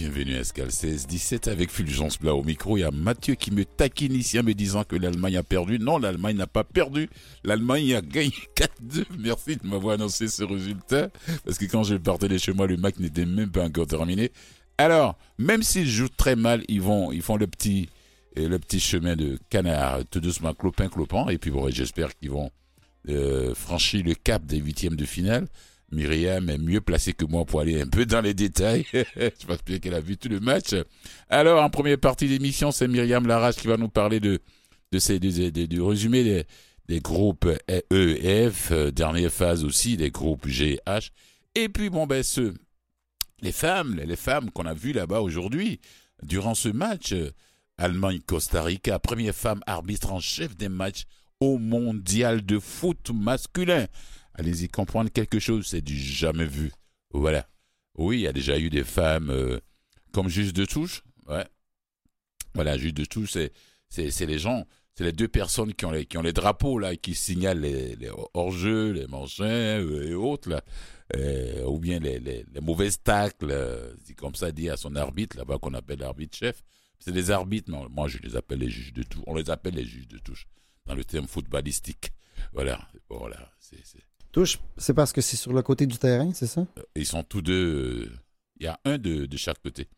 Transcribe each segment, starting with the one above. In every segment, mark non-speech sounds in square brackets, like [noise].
bienvenue à Scal 16 17 avec Fulgence Blas au micro. Il y a Mathieu qui me taquine ici en me disant que l'Allemagne a perdu. Non, l'Allemagne n'a pas perdu. L'Allemagne a gagné [laughs] 4-2. Merci de m'avoir annoncé ce résultat. Parce que quand je partais de chez moi, le match n'était même pas encore terminé. Alors, même s'ils jouent très mal, ils font le petit, euh, le petit chemin de canard, tout doucement, clopin, clopin. Et puis j'espère qu'ils vont euh, franchir le cap des huitièmes de finale. Myriam est mieux placée que moi pour aller un peu dans les détails. [laughs] Je pense bien qu'elle a vu tout le match. Alors, en première partie d'émission, c'est Myriam Larache qui va nous parler de, de ces, du résumé des, des groupes E, et F, euh, dernière phase aussi, des groupes G, H. Et puis, bon, ben, ceux, les femmes, les femmes qu'on a vues là-bas aujourd'hui, durant ce match, euh, Allemagne-Costa Rica, première femme arbitre en chef des matchs au mondial de foot masculin allez-y comprendre quelque chose, c'est du jamais vu. Voilà. Oui, il y a déjà eu des femmes euh, comme juge de touche. Ouais. Voilà, juge de touche, c'est, c'est, les gens, c'est les deux personnes qui ont les, qui ont les drapeaux, là, qui signalent les, hors-jeux, les machins euh, et autres. Euh, ou bien les, les, mauvaises tacles, c'est comme ça dit à son arbitre, là-bas, qu'on appelle l'arbitre-chef. C'est des arbitres, mais moi je les appelle les juges de touche. On les appelle les juges de touche, dans le terme footballistique. Voilà, voilà, c'est Touche, c'est parce que c'est sur le côté du terrain, c'est ça? Euh, ils sont tous deux. Euh, il y a un de, de chaque côté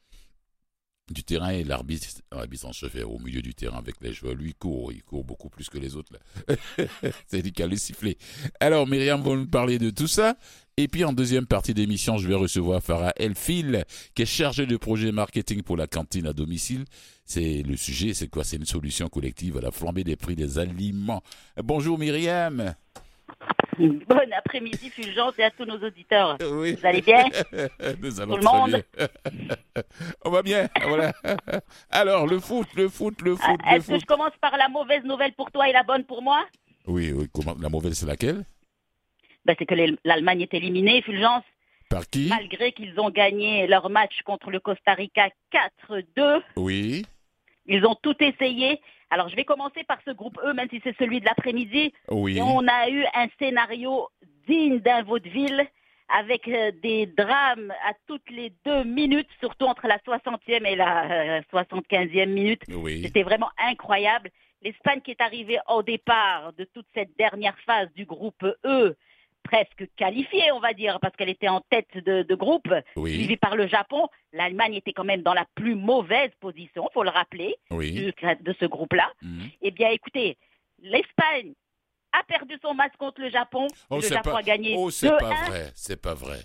du terrain et l'arbitre, l'arbitre en chef au milieu du terrain avec les joueurs. Lui, il court, il court beaucoup plus que les autres. [laughs] c'est lui qui a le sifflet. Alors, Myriam va nous parler de tout ça. Et puis, en deuxième partie d'émission, je vais recevoir Farah Elfil, qui est chargée de projet marketing pour la cantine à domicile. C'est le sujet, c'est quoi? C'est une solution collective à la flambée des prix des aliments. Bonjour Myriam. Bon après-midi, Fulgence, et à tous nos auditeurs. Vous allez bien [laughs] Nous allons Tout le monde [laughs] On va bien, voilà. [laughs] Alors, le foot, le foot, le foot. Ah, est-ce que je commence par la mauvaise nouvelle pour toi et la bonne pour moi? Oui, oui. Comment, la mauvaise, c'est laquelle? Ben, C'est que l'Allemagne est éliminée, Fulgence. Par qui? Malgré qu'ils ont gagné leur match contre le Costa Rica 4-2. Oui. Ils ont tout essayé. Alors, je vais commencer par ce groupe E, même si c'est celui de l'après-midi. Oui. on a eu un scénario digne d'un vaudeville avec euh, des drames à toutes les deux minutes, surtout entre la 60e et la 75e euh, minute. Oui. C'était vraiment incroyable. L'Espagne qui est arrivée au départ de toute cette dernière phase du groupe E presque qualifiée, on va dire, parce qu'elle était en tête de, groupe, suivie par le Japon. L'Allemagne était quand même dans la plus mauvaise position, faut le rappeler, de, ce groupe-là. Mhm. Eh bien, écoutez, l'Espagne a perdu son match contre le Japon. Oh, le Japon a gagné. Oh, c'est pas vrai, c'est pas vrai.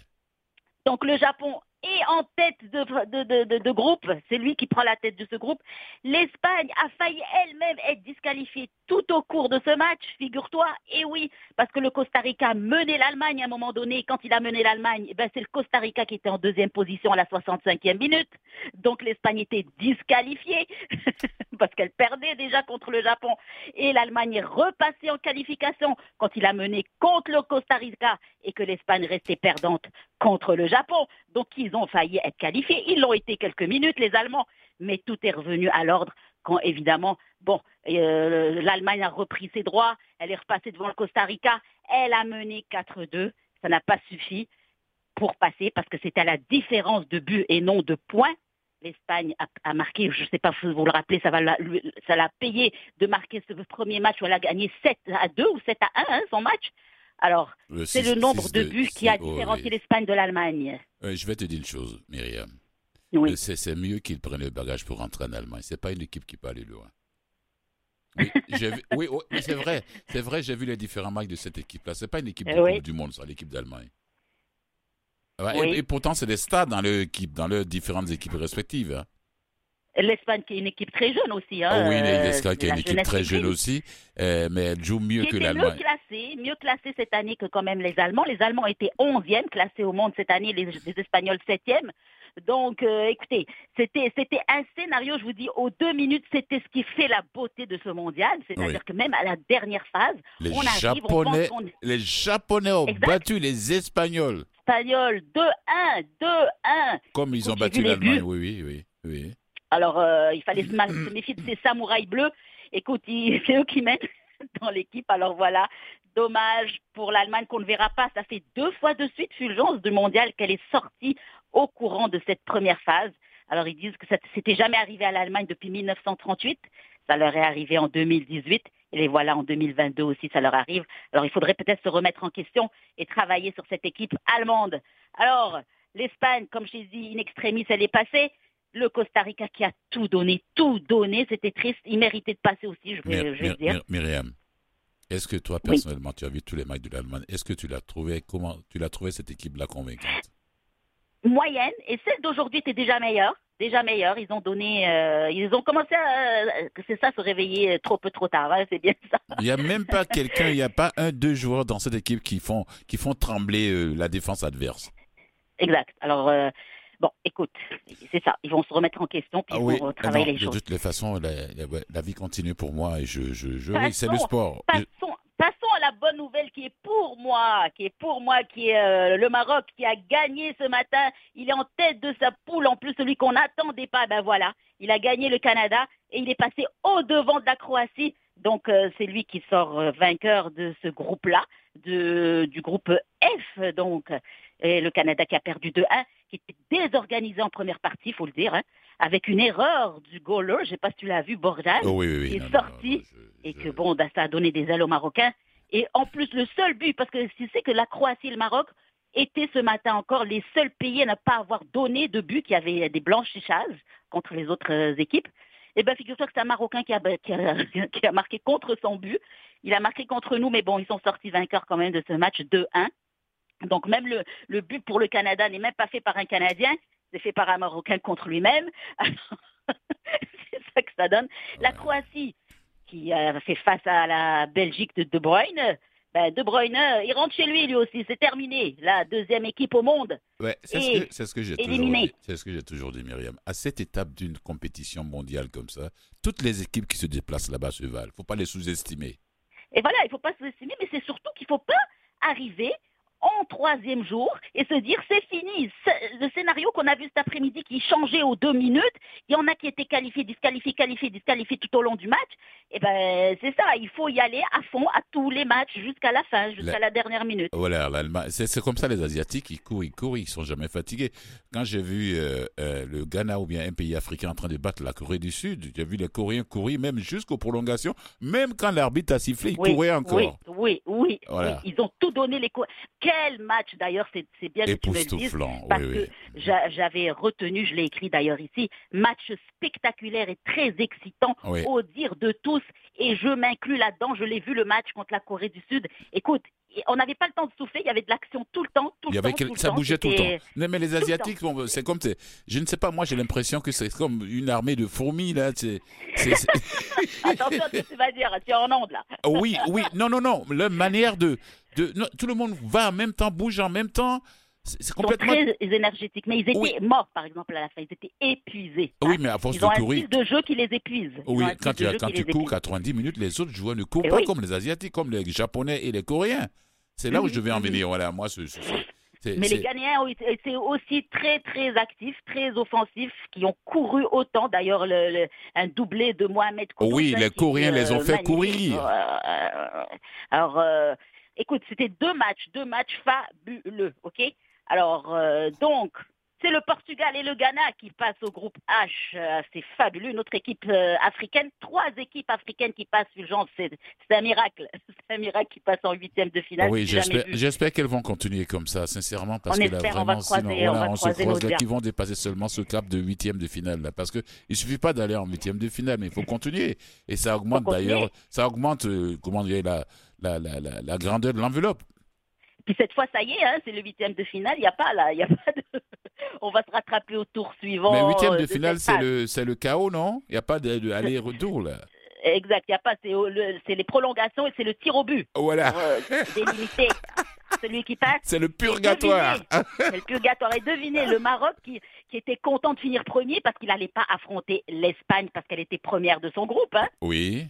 Donc le Japon et en tête de, de, groupe, c'est lui qui prend la tête de ce groupe. L'Espagne a failli elle-même être disqualifiée tout au cours de ce match, figure-toi. Et oui, parce que le Costa Rica menait l'Allemagne à un moment donné. Quand il a mené l'Allemagne, eh ben c'est le Costa Rica qui était en deuxième position à la 65e minute. Donc l'Espagne était disqualifiée [laughs] parce qu'elle perdait déjà contre le Japon. Et l'Allemagne est repassée en qualification quand il a mené contre le Costa Rica et que l'Espagne restait perdante contre le Japon. Donc ils ont failli être qualifiés. Ils l'ont été quelques minutes, les Allemands, mais tout est revenu à l'ordre quand évidemment, euh, l'Allemagne a repris ses droits, elle est repassée devant le Costa Rica, elle a mené 4-2, ça n'a pas suffi pour passer parce que c'était à la différence de but et non de points. L'Espagne a, marqué, je ne sais pas si vous le rappelez, ça va ça l'a payé de marquer ce premier match où elle a gagné 7 à 2 ou 7 à 1 hein, son match. Alors, c'est le nombre de buts qui a différencié l'Espagne de l'Allemagne. je vais te dire une chose, Myriam. Oui. C'est mieux qu'ils prennent le bagage pour rentrer en Allemagne. C'est pas une équipe qui peut aller loin. Oui, [laughs] c'est vrai. C'est vrai, j'ai vu les différents matchs de cette équipe-là. C'est pas une équipe du monde, ça, l'équipe d'Allemagne. Et, pourtant, c'est des stades dans leurs dans leurs différentes équipes respectives. Hein. L'Espagne qui est une équipe très jeune aussi. Hein, oh oui, l'Espagne qui est une équipe très jeune aussi, euh, mais elle joue mieux que l'Allemagne. Mieux classée, mieux classée cette année que quand même les Allemands. Les Allemands étaient 11e classés au monde cette année, les, les Espagnols 7e. Donc, euh, écoutez, c'était c'était un scénario, je vous dis, aux deux minutes, c'était ce qui fait la beauté de ce mondial. C'est-à-dire que même à la dernière phase, les on arrive, Japonais, Les Japonais ont battu les Espagnols. Espagnols, 2-1, 2-1. Comme ils ont battu l'Allemagne, oui, oui, oui, oui. Alors, euh, il fallait se, méfier de ces samouraïs bleus. Écoute, [laughs] c'est eux qui mènent [laughs] dans l'équipe. Alors voilà, dommage pour l'Allemagne qu'on ne verra pas. Ça fait deux fois de suite, Fulgence, du mondial qu'elle est sortie au courant de cette première phase. Alors ils disent que ça s'était jamais arrivé à l'Allemagne depuis 1938. Ça leur est arrivé en 2018 et les voilà en 2022 aussi, ça leur arrive. Alors il faudrait peut-être se remettre en question et travailler sur cette équipe allemande. Alors l'Espagne, comme je l'ai dit, in extremis, elle est passée. Le Costa Rica qui a tout donné, tout donné, c'était triste. Il méritait de passer aussi, je vais, je vais dire. Myriam, est-ce que toi personnellement, tu as vu tous les matchs de l'Allemagne? Est-ce que tu l'as trouvé? Comment Tu l'as trouvé cette équipe-là convaincante? Moyenne et celle d'aujourd'hui était déjà meilleure déjà meilleurs. Ils ont donné, euh, ils ont commencé à, c'est ça, se réveiller trop peu trop tard. Hein, c'est bien ça. Il n'y a même pas [laughs] quelqu'un, il n'y a pas un, deux joueurs dans cette équipe qui font, qui font trembler euh, la défense adverse. Exact. Alors. Euh, bon, écoute, c'est ça. Ils vont se remettre en question puis ah ils vont travailler les choses. De toutes les façons, la, vie continue pour moi et je, je, je oui, c'est le sport. Passons, la bonne nouvelle qui est pour moi, qui est pour moi, qui est euh, le Maroc qui a gagné ce matin. Il est en tête de sa poule, en plus celui qu'on n'attendait pas. Ben voilà, il a gagné le Canada et il est passé au devant de la Croatie. Donc euh, c'est lui qui sort euh, vainqueur de ce groupe-là, du groupe F. Donc et le Canada qui a perdu 2-1, qui était désorganisé en première partie, il faut le dire, hein, avec une erreur du goaler. Je ne sais pas si tu l'as vu, Borjan, oh oui, oui, qui est sorti et que bon, ben, ça a donné des ailes aux Marocains. Et en plus, le seul but, parce que tu sais que la Croatie et le Maroc étaient ce matin encore les seuls pays à ne pas avoir donné de but, qui avaient des blanchissages contre les autres euh, équipes. Eh bien, figure-toi que c'est un Marocain qui a, [laughs] qui, a, marqué contre son but. Il a marqué contre nous, mais bon, ils sont sortis vainqueurs quand même de ce match 2-1. Donc même le, le, but pour le Canada n'est même pas fait par un Canadien, c'est fait par un Marocain contre lui-même. [laughs] c'est ça que ça donne. La Croatie, qui a fait face à la Belgique de De Bruyne. Ben, de Bruyne, il rentre chez lui lui aussi, c'est terminé. La deuxième équipe au monde. Ouais, c'est ce que, j'ai toujours dit. C'est ce que j'ai toujours dit, Myriam. À cette étape d'une compétition mondiale comme ça, toutes les équipes qui se déplacent là-bas se valent. Il ne faut pas les sous-estimer. Et voilà, il ne faut pas sous-estimer, mais c'est surtout qu'il ne faut pas arriver en troisième jour et se dire c'est fini. Le scénario qu'on a vu cet après-midi qui changeait aux deux minutes, il y en a qui étaient qualifiés, disqualifiés, qualifiés, disqualifiés tout au long du match. Et eh ben c'est ça, il faut y aller à fond à tous les matchs jusqu'à la fin, jusqu'à la... dernière minute. Voilà, c'est comme ça les Asiatiques, ils courent, ils courent, ils sont jamais fatigués. Quand j'ai vu euh, euh, le Ghana ou bien un pays africain en train de battre la Corée du Sud, j'ai vu les Coréens courir même jusqu'aux prolongations, même quand l'arbitre a sifflé, ils couraient encore. Oui, oui, oui, Ils ont tout donné les quel match d'ailleurs, c'est bien que tu me le dises, parce que j'avais retenu, je l'ai écrit d'ailleurs ici, match spectaculaire et très excitant au dire de tous, et je m'inclus là-dedans, je l'ai vu le match contre la Corée du Sud. Écoute, on n'avait pas le temps de souffler, il y avait de l'action tout le temps, tout le temps. ça bougeait tout le temps. Non, mais les Asiatiques, c'est comme, je ne sais pas, moi j'ai l'impression que c'est comme une armée de fourmis là. [laughs] Attention à ce que tu vas dire, tu es en onde là. oui, oui, non, non, non, la manière de, de tout le monde va en même temps, bouge en même temps. C'est complètement. Ils sont très énergétiques, mais ils étaient morts, par exemple, à la fin. Ils étaient épuisés. Oui, mais à force ils de ont courir. un style de jeu qui les épuise. oui, quand tu, quand tu cours 90 minutes, les autres joueurs ne courent pas comme les Asiatiques, comme les Japonais et les Coréens. C'est là où je vais en venir. Voilà, moi, ce, mais les Ghanéens ont été aussi très très actifs, très offensifs, qui ont couru autant. D'ailleurs, le, un doublé de Mohamed Koudou. Oui, les Coréens les ont fait courir. Euh, alors, euh, écoute, c'était deux matchs, deux matchs fabuleux, ok? Alors, euh, donc, c'est le Portugal et le Ghana qui passent au groupe H. Euh, c'est fabuleux. Notre équipe euh, africaine, trois équipes africaines qui passent, Fulgence, c'est un miracle. [laughs] C'est un miracle qui passe en huitième de finale. Oui, j'espère qu'elles vont continuer comme ça, sincèrement, parce on que là, vraiment, on va croiser, on, se croise là, qu'ils vont dépasser seulement ce cap de huitième de finale, là, parce que il suffit pas d'aller en huitième de finale, mais il faut continuer. Et ça augmente d'ailleurs, ça augmente, euh, comment dire, la, la, la, la grandeur de l'enveloppe. Puis cette fois, ça y est, hein, c'est le huitième de finale. Il n'y a pas là, il y a [laughs] pas de. On va se rattraper au tour suivant. Mais huitième de, finale, c'est le, c'est le chaos, non? Il n'y a pas d'aller-retour là. Exact, il y a pas, c'est, les prolongations et c'est le tir au but. Voilà. Euh, délimité. [laughs] Celui qui passe. C'est le purgatoire. C'est le purgatoire. Et devinez, le Maroc qui, qui était content de finir premier parce qu'il n'allait pas affronter l'Espagne parce qu'elle était première de son groupe. Hein. Oui.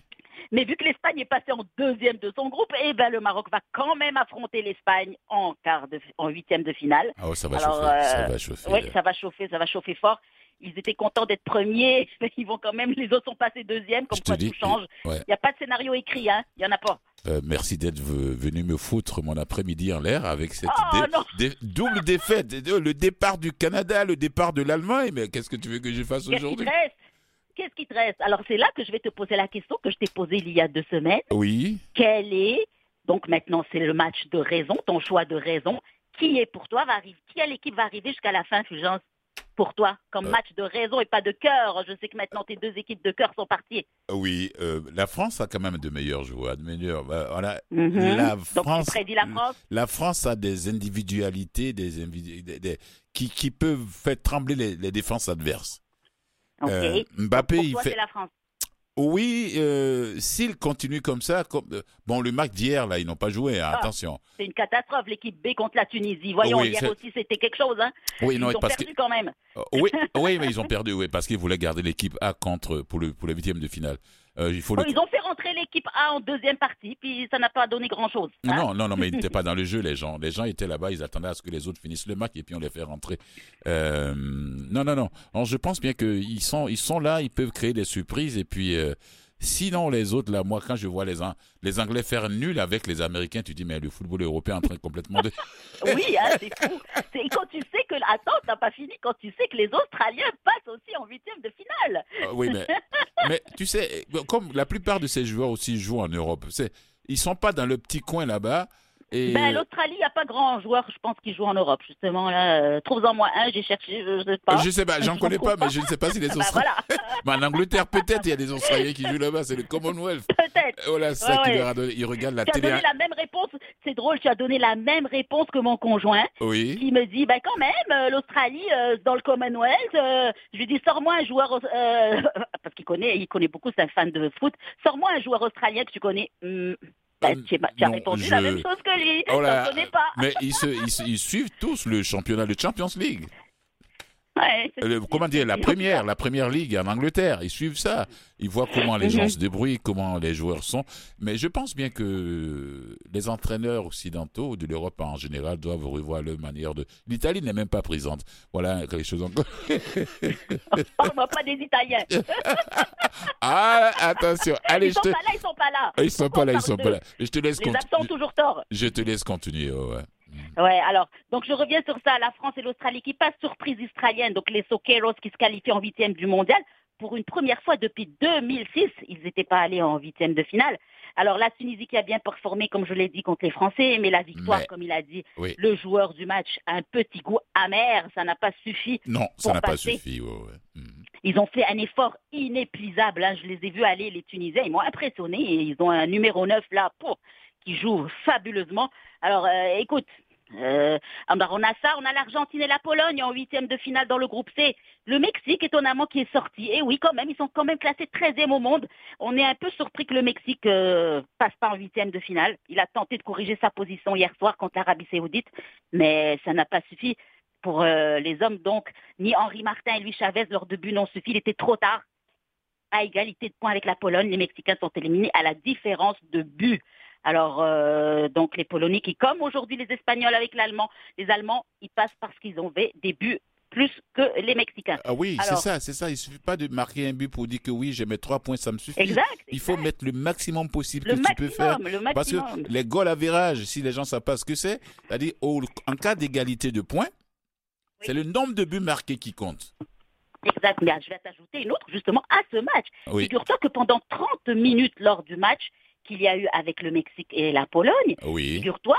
Mais vu que l'Espagne est passée en deuxième de son groupe, eh ben le Maroc va quand même affronter l'Espagne en quart de, en huitième de finale. Ah ça va chauffer, ça va chauffer. Oui, ça va chauffer, ça va chauffer fort. Ils étaient contents d'être premiers, [laughs] mais ils vont quand même, les autres sont passés deuxième, comme quoi tout change. Il n'y a pas de scénario écrit, hein. Il n'y en a pas. Euh, merci d'être ve- venu me foutre mon après-midi en l'air avec cette Oh, dé- non. dé- double défaite. [laughs] Le départ du Canada, le départ de l'Allemagne. Mais qu'est-ce que tu veux que je fasse aujourd'hui? Qu'est-ce qui te reste? Alors c'est là que je vais te poser la question que je t'ai posée il y a deux semaines. Oui. Quel est donc maintenant c'est le match de raison, ton choix de raison. Qui est pour toi? Va arriver Quelle équipe va arriver jusqu'à la fin, Fulgence? Pour toi, comme Euh. match de raison et pas de cœur. Je sais que maintenant tes deux équipes de cœur sont parties. Oui, euh, la France a quand même de meilleurs joueurs. De meilleurs, euh, voilà. Mhm. La France, la France? la France a des individualités des individu- des- des- qui, qui peuvent faire trembler les, les défenses adverses. Euh, Mbappé, il fait. la France. Oui, euh, s'il continue comme ça, comme euh, bon, le match d'hier là, ils n'ont pas joué. hein, Ah. attention. C'est une catastrophe, l'équipe B contre la Tunisie. Voyons, Oui, hier aussi, c'était quelque chose. Hein. Oui, Ils non, ont parce que perdu quand même. Euh, oui, [laughs] oui, mais ils ont perdu, oui, parce qu'ils voulaient garder l'équipe A contre pour le pour le huitième de finale. Euh, il faut le... Ils ont fait rentrer l'équipe A en deuxième partie, puis ça n'a pas donné grand-chose. hein. Non, non, non, mais ils [laughs] n'étaient pas dans le jeu, les gens. Les gens étaient là-bas, ils attendaient à ce que les autres finissent le match et puis on les fait rentrer. Euh, non, non, non. Alors, je pense bien qu'ils sont, ils sont là, ils peuvent créer des surprises et puis. Sinon, les autres, là, moi, quand je vois les, les Anglais faire nul avec les Américains, tu dis, mais le football européen est en train complètement de. [laughs] Oui, hein, c'est fou. C'est quand tu sais que attends, t'as pas fini. Quand tu sais que les Australiens passent aussi en huitième de finale. Euh, oui, mais, [laughs] mais tu sais, comme la plupart de ces joueurs aussi jouent en Europe, c'est, ils sont pas dans le petit coin là-bas. Et... Ben, l'Australie, il n'y a pas grand joueur, je pense, qui joue en Europe, justement. là. Euh, Trouve-en moi un, j'ai cherché, je sais pas. Je sais pas, j'en Je connais pas, pas. mais je ne sais pas si les [laughs] Ben, Australiens. voilà, [laughs] en Angleterre, peut-être, il y a des Australiens qui jouent là-bas, c'est le Commonwealth. peut-être. Et Voilà, c'est ça Ouais, qui ouais. leur a donné. Ils regardent la Tu as télé. donné la même réponse. C'est drôle, tu as donné la même réponse que mon conjoint, Oui. qui me dit, ben quand même, euh, l'Australie, euh, dans le Commonwealth, euh, je lui dis, sors-moi un joueur, euh, [laughs] parce qu'il connaît, il connaît beaucoup, c'est un fan de foot, sors-moi un joueur australien que tu connais. Hmm, ben, Euh, tu as- répondu je- la même chose que lui. Oh là, Je pas. Mais ils, se, ils, se- ils suivent tous le championnat, le Champions League. Ouais, Euh, Le- comment dire, la première, la première ligue en Angleterre. Ils suivent ça. Ils voient comment les gens Mhm. se débrouillent, comment les joueurs sont. Mais je pense bien que les entraîneurs occidentaux de l'Europe en général doivent revoir leur manière de. L'Italie n'est même pas présente. Voilà quelque chose encore. [laughs] Parle-moi pas des Italiens. [laughs] Ah, attention. Allez, ils sont te. pas là, ils sont pas là. Ils sont pas là, ils sont pas là. Je te laisse Les absents ont continuer. toujours tort. Je te laisse continuer. ouais, ouais. Alors, donc je reviens sur ça. La France et l'Australie qui passent surprise israélienne, donc les Soqueros qui se qualifient en huitième du mondial. Pour une première fois depuis 2006, ils n'étaient pas allés en huitième de finale. Alors la Tunisie qui a bien performé, comme je l'ai dit, contre les Français, mais la victoire, Mais- comme il a dit, Oui. le joueur du match, un petit goût amer, ça n'a pas suffi. Non, ça n'a pas suffi. ouais, ouais. Mhm. Ils ont fait un effort inépuisable. hein. Je les ai vus aller, les Tunisiens. Ils m'ont impressionné. Et ils ont un numéro 9 là pour qui joue fabuleusement. Alors, euh, écoute, euh, alors, on a ça, on a l'Argentine et la Pologne en huitième de finale dans le groupe C. Le Mexique, étonnamment, qui est sorti. Et oui, quand même, ils sont quand même classés 13e au monde. On est un peu surpris que le Mexique euh, passe pas en huitième de finale. Il a tenté de corriger sa position hier soir contre l'Arabie Saoudite, mais ça n'a pas suffi pour euh, les hommes. Donc, ni Henri Martin et Luis Chavez, leur début n'ont suffi. Il était trop tard. À égalité de points avec la Pologne, les Mexicains sont éliminés à la différence de but. Alors, euh, donc les Polonais qui, comme aujourd'hui les Espagnols avec l'Allemand, les Allemands, ils passent parce qu'ils ont fait des buts plus que les Mexicains. Ah oui, c'est ça, c'est ça. Il suffit pas de marquer un but pour dire que oui, j'ai mes trois points, ça me suffit. Exact. Il faut exact. mettre le maximum possible le que tu peux faire. maximum, le Parce que les goals à virage, si les gens savent pas ce que c'est, c'est-à-dire en cas d'égalité de points, c'est le nombre de buts marqués qui compte. Exact. Mais je vais t'ajouter une autre justement à ce match. Oui, Figure-toi que pendant 30 minutes lors du match qu'il y a eu avec le Mexique et la Pologne, oui. figure-toi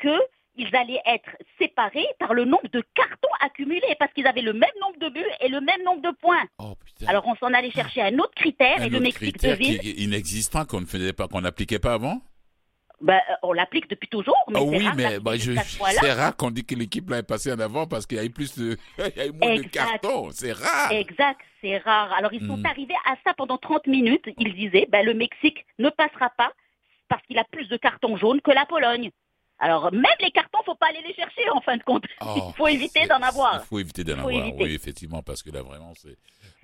qu'ils allaient être séparés par le nombre de cartons accumulés parce qu'ils avaient le même nombre de buts et le même nombre de points. Oh. Alors on s'en allait chercher un autre critère un et le autre Mexique critère qui devine. est inexistant qu'on ne faisait pas, qu'on n'appliquait pas avant. Ben, euh, on l'applique depuis toujours, mais Ah c'est oui, rare mais bah, point-là. c'est rare qu'on dit que l'équipe là est passée en avant parce qu'il y a eu plus de, [laughs] il y a eu moins de cartons. C'est rare. Exact, c'est rare. Alors ils sont Mm. arrivés à ça pendant 30 minutes. Ils disaient, ben, le Mexique ne passera pas parce qu'il a plus de cartons jaunes que la Pologne. Alors même les cartons, faut pas aller les chercher en fin de compte. Oh, [laughs] il faut éviter d'en avoir. Il faut éviter d'en avoir, éviter. oui, effectivement, parce que là, vraiment, c'est.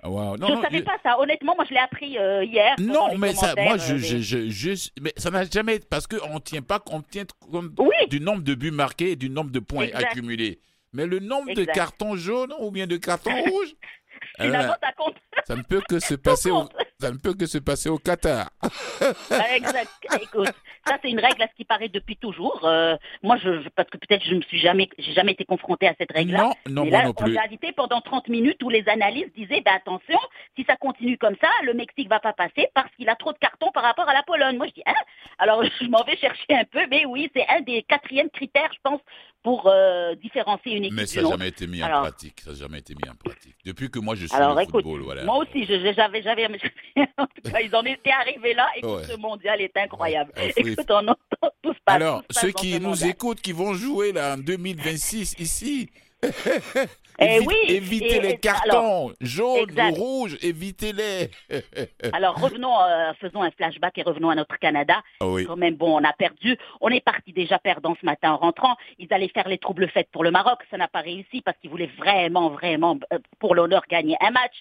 Ah, wow. Non, je ne savais je- pas ça. Honnêtement, moi je l'ai appris euh, hier. Non, mais ça, moi, je, euh, je, je, mais ça n'a jamais, parce qu'on tient pas, on tient compte Oui, du nombre de buts marqués et du nombre de points Exact. accumulés. Mais le nombre de cartons jaunes ou bien de cartons [laughs] rouges, finalement euh, ça compte. ça ne peut que se [laughs] passer, au, compte. Ça ne peut que se passer au Qatar. exact. Écoute, ça c'est une règle à ce qui paraît depuis toujours. Euh, moi, je, parce que peut-être je ne suis jamais, j'ai jamais été confronté à cette règle-là. Non, non, Mais moi là, non plus. On a invité pendant 30 minutes où les analystes disaient, ben, attention, si ça continue comme ça, le Mexique va pas passer parce qu'il a trop de cartons par rapport à la Pologne. Moi, je dis, hein? Alors, [laughs] je m'en vais chercher un peu, mais oui, c'est un des quatrièmes critères, je pense, pour euh, différencier une équipe Mais ça n'a jamais été mis en pratique. Ça n'a jamais été mis en pratique. Depuis que moi je suis Alors, le écoute, football, voilà. Moi aussi, j'avais, j'avais, [laughs] en tout cas, ils en étaient arrivés là et Ouais. ce mondial est incroyable. Ouais, Écoute, on entend tout se passe. Alors, ceux qui nous mondial. écoutent, qui vont jouer là en 2026 ici, Eh évite- oui, évitez et- les et- cartons jaunes exact. ou rouges, évitez-les. [laughs] Alors revenons, euh, faisons un flashback et revenons à notre Canada. Ah oui. Quand même, bon, on a perdu. On est parti déjà perdant ce matin en rentrant. Ils allaient faire les troubles fêtes pour le Maroc. Ça n'a pas réussi parce qu'ils voulaient vraiment, vraiment, euh, pour l'honneur, gagner un match.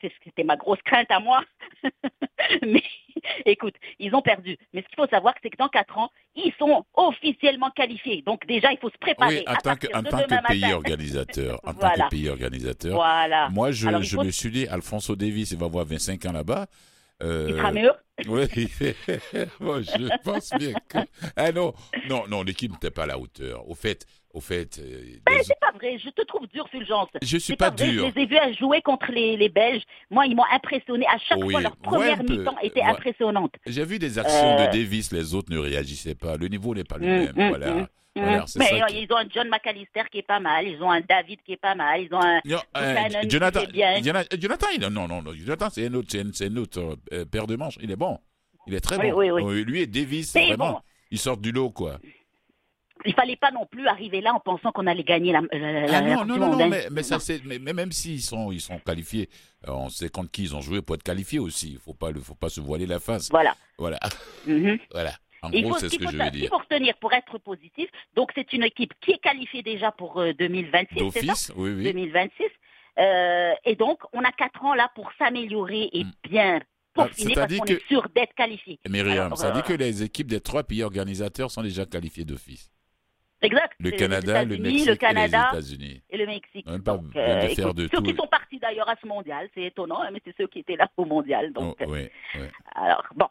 C'est ce qui était ma grosse crainte à moi. [laughs] Mais [laughs] écoute, ils ont perdu. Mais ce qu'il faut savoir, c'est que dans quatre ans, ils sont officiellement qualifiés. Donc déjà, il faut se préparer. Oui, [laughs] en tant que, en tant que pays organisateur, en tant que pays organisateur, Voilà. moi je, Alors, il je faut- me suis dit, Alfonso Davis, il va avoir 25 ans là-bas. Euh, Il sera mûr. [laughs] Oui, Bon, je pense bien que. Ah non, non, non, l'équipe n'était pas à la hauteur. Au fait, au fait, euh, c'est pas vrai. Je te trouve dur, Fulgence. je suis pas, vrai, dur. Je les ai vus à jouer contre les, les Belges. Moi, ils m'ont impressionné. À chaque Oui, fois, leur ouais, première peu. mi-temps était Ouais. impressionnante. J'ai vu des actions Euh, de Davis, les autres ne réagissaient pas. Le niveau n'est pas le Mm, même. mm, voilà. mm. Voilà, Mais ça euh, qui- ils ont un John McAllister qui est pas mal. Ils ont un David qui est pas mal. Ils ont un. Euh, Buchanan qui Jonathan, bien. Jonathan, Jonathan, il- non, non, non, Jonathan, c'est un autre, c'est un, autre euh, paire de manches. Il est bon. Il est très Oui, bon. oui, oui. Lui et Davis, C'est vraiment, bon. ils sortent du lot, quoi. Il fallait pas non plus arriver là en pensant qu'on allait gagner la. la- la- Ah non, non, non, non, hein. mais, mais ça, c'est, mais, mais même s'ils sont, ils sont qualifiés, euh, on sait contre qui ils ont joué pour être qualifiés aussi. Il faut pas, faut pas se voiler la face. Voilà. Voilà, Mhm. [laughs] voilà. En il gros, c'est ce que je veux dire. faut retenir pour être positif. Donc, c'est une équipe qui est qualifiée déjà pour euh, 2026. c'est ça D'office, oui, oui. 2026. Euh, et donc, on a quatre ans là pour s'améliorer et Mm. bien Ah, peaufiner parce qu'on que- est sûr d'être qualifié. Myriam, Alors, ça dit euh, que les équipes des trois pays organisateurs sont déjà qualifiées d'office. Le Canada, le Mexique le Canada et les États-Unis. et le Mexique. On Donc, de euh, faire écoute, de ceux tout. qui sont partis d'ailleurs à ce mondial, c'est étonnant, hein, mais c'est ceux qui étaient là au mondial. Donc, Oh, oui, oui. alors bon.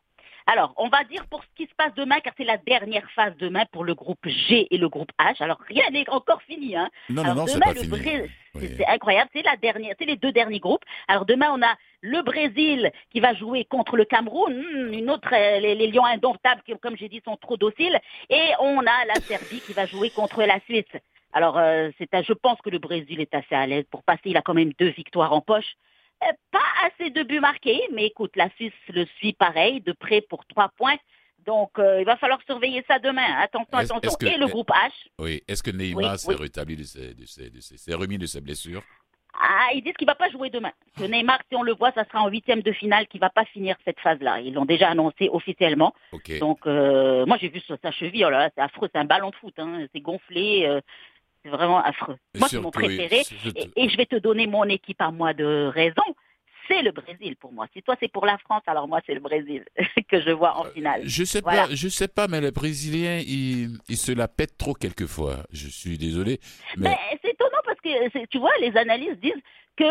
Alors, on va dire pour ce qui se passe demain, car c'est la dernière phase demain pour le groupe G et le groupe H. Alors, rien n'est encore fini. Hein. Non, non, Alors, non, c'est demain, pas le fini. Brésil, Oui. C'est c'est incroyable, c'est la dernière, c'est les deux derniers groupes. Alors demain on a le Brésil qui va jouer contre le Cameroun, Hmm, une autre, euh, les, les Lions indomptables qui, comme j'ai dit, sont trop dociles, et on a la Serbie qui va jouer contre la Suisse. Alors euh, c'est, je pense que le Brésil est assez à l'aise pour passer. Il a quand même deux victoires en poche. Euh, pas assez de buts marqués, mais écoute, la Suisse le suit pareil, de près pour trois points. Donc euh, il va falloir surveiller ça demain. Attention, Est-ce- attention. est-ce que- et le groupe H. Oui. Est-ce que Neymar Oui, s'est oui. rétabli de ses, de ses, de ses- s'est remis de ses blessures? Ah, ils disent qu'il va pas jouer demain. Que Neymar, si on le voit, ça sera en huitième de finale, qu'il va pas finir cette phase-là. Ils l'ont déjà annoncé officiellement. Donc, euh, moi, j'ai vu sur sa cheville, oh là là, c'est affreux, c'est un ballon de foot, hein. c'est gonflé, euh, c'est vraiment affreux. Moi, c'est mon oui, préféré. Et, et je vais te donner mon équipe à moi de raison. C'est le Brésil pour moi. Si toi c'est pour la France, alors moi c'est le Brésil [laughs] que je vois en finale. Je sais Voilà. pas, je sais pas, mais les Brésiliens, ils, ils se la pètent trop quelquefois. Je suis désolé, mais Mais c'est étonnant parce que tu vois, les analystes disent que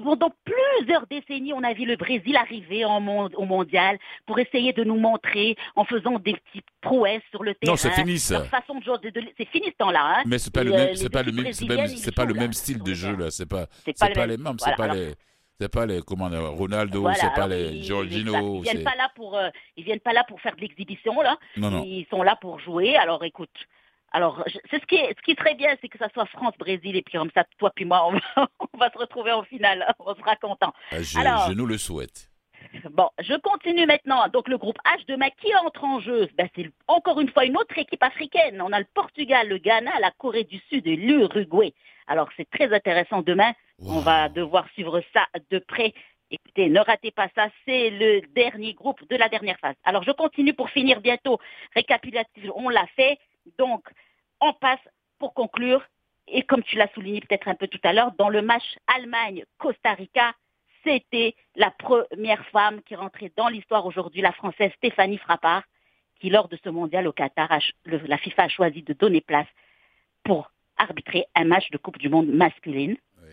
pendant plusieurs décennies, on a vu le Brésil arriver en au mondial pour essayer de nous montrer en faisant des petites prouesses sur le terrain. non, c'est fini ça. Façon de de- de- c'est fini ce temps-là. Hein. Mais c'est pas le euh, même, c'est pas le même, c'est pas, le même style de jeu là. C'est pas, C'est pas les mêmes. C'est pas les, c'est pas les, comment Ronaldo, Voilà, c'est pas les ils-. Jorginho. Ils viennent pas là pour, euh, ils viennent pas là pour faire de l'exhibition là. Non, non. Ils sont là pour jouer. Alors écoute, alors c'est ce qui est, ce qui serait bien, c'est que ça soit France Brésil et puis comme ça, toi puis moi, on va, [laughs] on va se retrouver en finale. On sera content. Ah, Je, Alors- je nous le souhaite. Bon, je continue maintenant. Donc le groupe H demain, qui entre en jeu? Ben, C'est encore une fois une autre équipe africaine. On a le Portugal, le Ghana, la Corée du Sud et l'Uruguay. Alors c'est très intéressant demain. On va devoir suivre ça de près. Écoutez, ne ratez pas ça, c'est le dernier groupe de la dernière phase. Alors je continue pour finir bientôt. Récapitulatif, on l'a fait. Donc, on passe pour conclure. Et comme tu l'as souligné peut-être un peu tout à l'heure, dans le match Allemagne-Costa Rica, c'était la première femme qui rentrait dans l'histoire aujourd'hui, la Française Stéphanie Frappard, qui lors de ce mondial au Qatar, a ch- le- la FIFA a choisi de donner place pour arbitrer un match de Coupe du Monde masculine. Oui.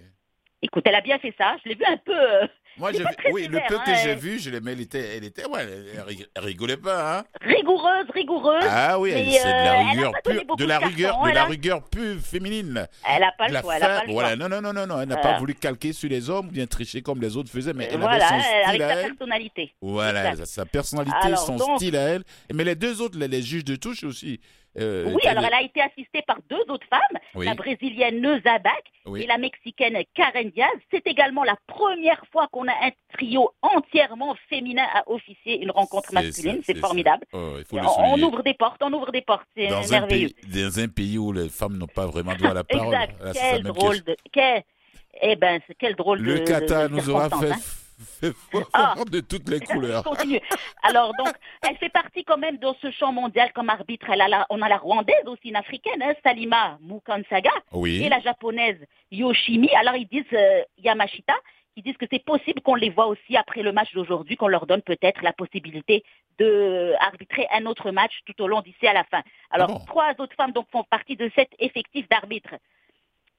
Écoute, elle a bien fait ça. Je l'ai vu un peu, euh, Moi, j'ai oui, le peu hein, que j'ai elle- vu, je l'aimais, elle était, elle était, ouais, elle, rigolait pas, hein. Rigoureuse, rigoureuse. Ah oui, c'est de euh, la a rigueur pure, de la rigueur, de la rigueur pure féminine. Elle a pas le La choix, elle a femme- pas le voilà, non, non, non, non, non, elle n'a Euh. pas voulu calquer sur les hommes, bien tricher comme les autres faisaient, mais elle voilà, avait son avec style à sa elle. personnalité. Voilà, sa personnalité, son style à elle. Mais les deux autres, les, les juges de touche aussi. Euh, Oui, alors elle a été assistée par deux autres femmes, Oui, la brésilienne Neuza Bach oui. et la mexicaine Karen Diaz. C'est également la première fois qu'on a un trio entièrement féminin à officier une rencontre masculine. c'est- formidable. Oh, il faut le On, ouvre des portes, on ouvre des portes. C'est merveilleux. pays, dans un pays où les femmes n'ont pas vraiment droit à la [laughs] parole. Exact. Là, Quel drôle de. Quel... Eh ben, quel drôle de. Le de- kata de nous aura fait, hein. Fait Ah. de toutes les couleurs. Continue. Alors donc, elle fait partie quand même dans ce champ mondial comme arbitre. Elle a la- on a la rwandaise aussi, une africaine, hein, Salima Mukansaga, Oui. et la japonaise Yoshimi. Alors ils disent euh, Yamashita, qui disent que c'est possible qu'on les voit aussi après le match d'aujourd'hui, qu'on leur donne peut-être la possibilité de arbitrer un autre match tout au long d'ici à la fin. Alors Ah bon trois autres femmes donc font partie de cet effectif d'arbitres.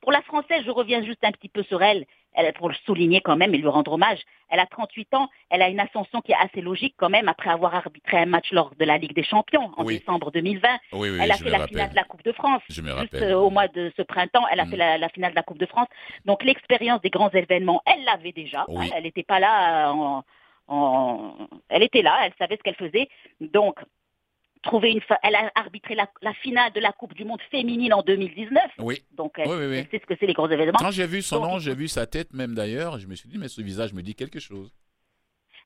Pour la française, je reviens juste un petit peu sur elle, elle, pour le souligner quand même et lui rendre hommage. Elle a 38 ans, elle a une ascension qui est assez logique quand même après avoir arbitré un match lors de la Ligue des Champions en Oui. décembre 2020. Oui, oui, elle a fait la finale de la Coupe de France. Je me Juste rappelle. euh, au mois de ce printemps, elle a Mm. fait la, la finale de la Coupe de France. Donc l'expérience des grands événements, elle l'avait déjà. Hein. elle n'était pas là euh, en, en- Elle était là, elle savait ce qu'elle faisait. Donc, trouver une fa- elle a arbitré la, la finale de la Coupe du Monde féminine en 2019. Oui. Donc, elle, Oui, oui, oui. elle sait ce que c'est les grands événements. Quand j'ai vu son Donc, nom, j'ai vu sa tête même d'ailleurs, je me suis dit, mais ce visage me dit quelque chose.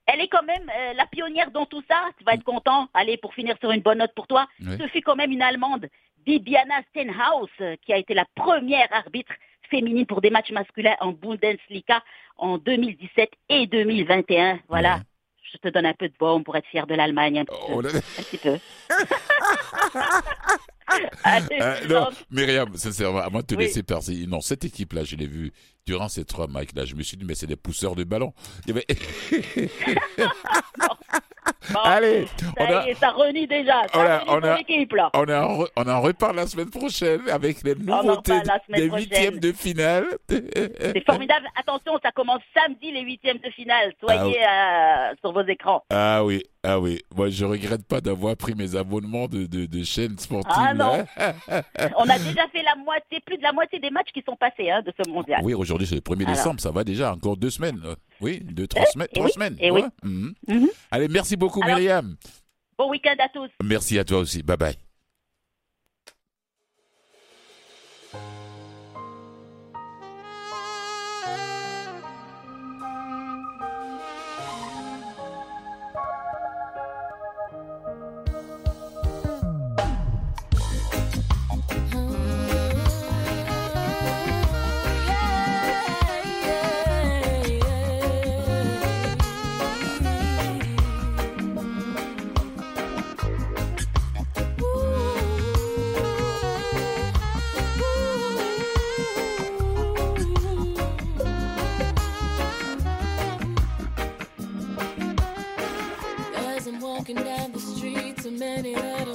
Elle est quand même euh, la pionnière dans tout ça. Tu vas être content. Allez, pour finir sur une bonne note pour toi, ce fut quand même une Allemande, Bibiana Stenhaus, qui a été la première arbitre féminine pour des matchs masculins en Bundesliga en 2017 et 2021. Voilà. Je te donne un peu de baume pour être fier de l'Allemagne, un petit Oh, peu. là- Un petit peu. [laughs] Allez, Euh, non, Myriam, sincèrement, avant de te Oui. laisser passer, non, cette équipe-là, je l'ai vue durant ces trois matchs-là. Je me suis dit, mais c'est des pousseurs de ballon. Il y avait- [laughs] [laughs] bon, Allez, on ça a, y est, ça renie déjà. Ça on a- on a- équipe, là. on, a, en- on en reparle la semaine prochaine avec les nouveautés des huitièmes de finale. C'est formidable. Attention, ça commence samedi les huitièmes de finale. Soyez euh, sur vos écrans. Ah oui, ah oui. Moi, je regrette pas d'avoir pris mes abonnements de, de, de chaînes sportives. Ah non. là. [laughs] On a déjà fait la moitié, plus de la moitié des matchs qui sont passés hein, de ce mondial. Oui, aujourd'hui, c'est le 1er Alors. décembre. Ça va déjà. Encore deux semaines. Oui, deux, trois Eh, semaines. eh Trois oui, semaines. eh oui. ouais, mhm. Mhm. Allez, merci beaucoup, Alors- Myriam. Bon week-end à tous. Merci à toi aussi. Bye bye. Walking down the street, so many that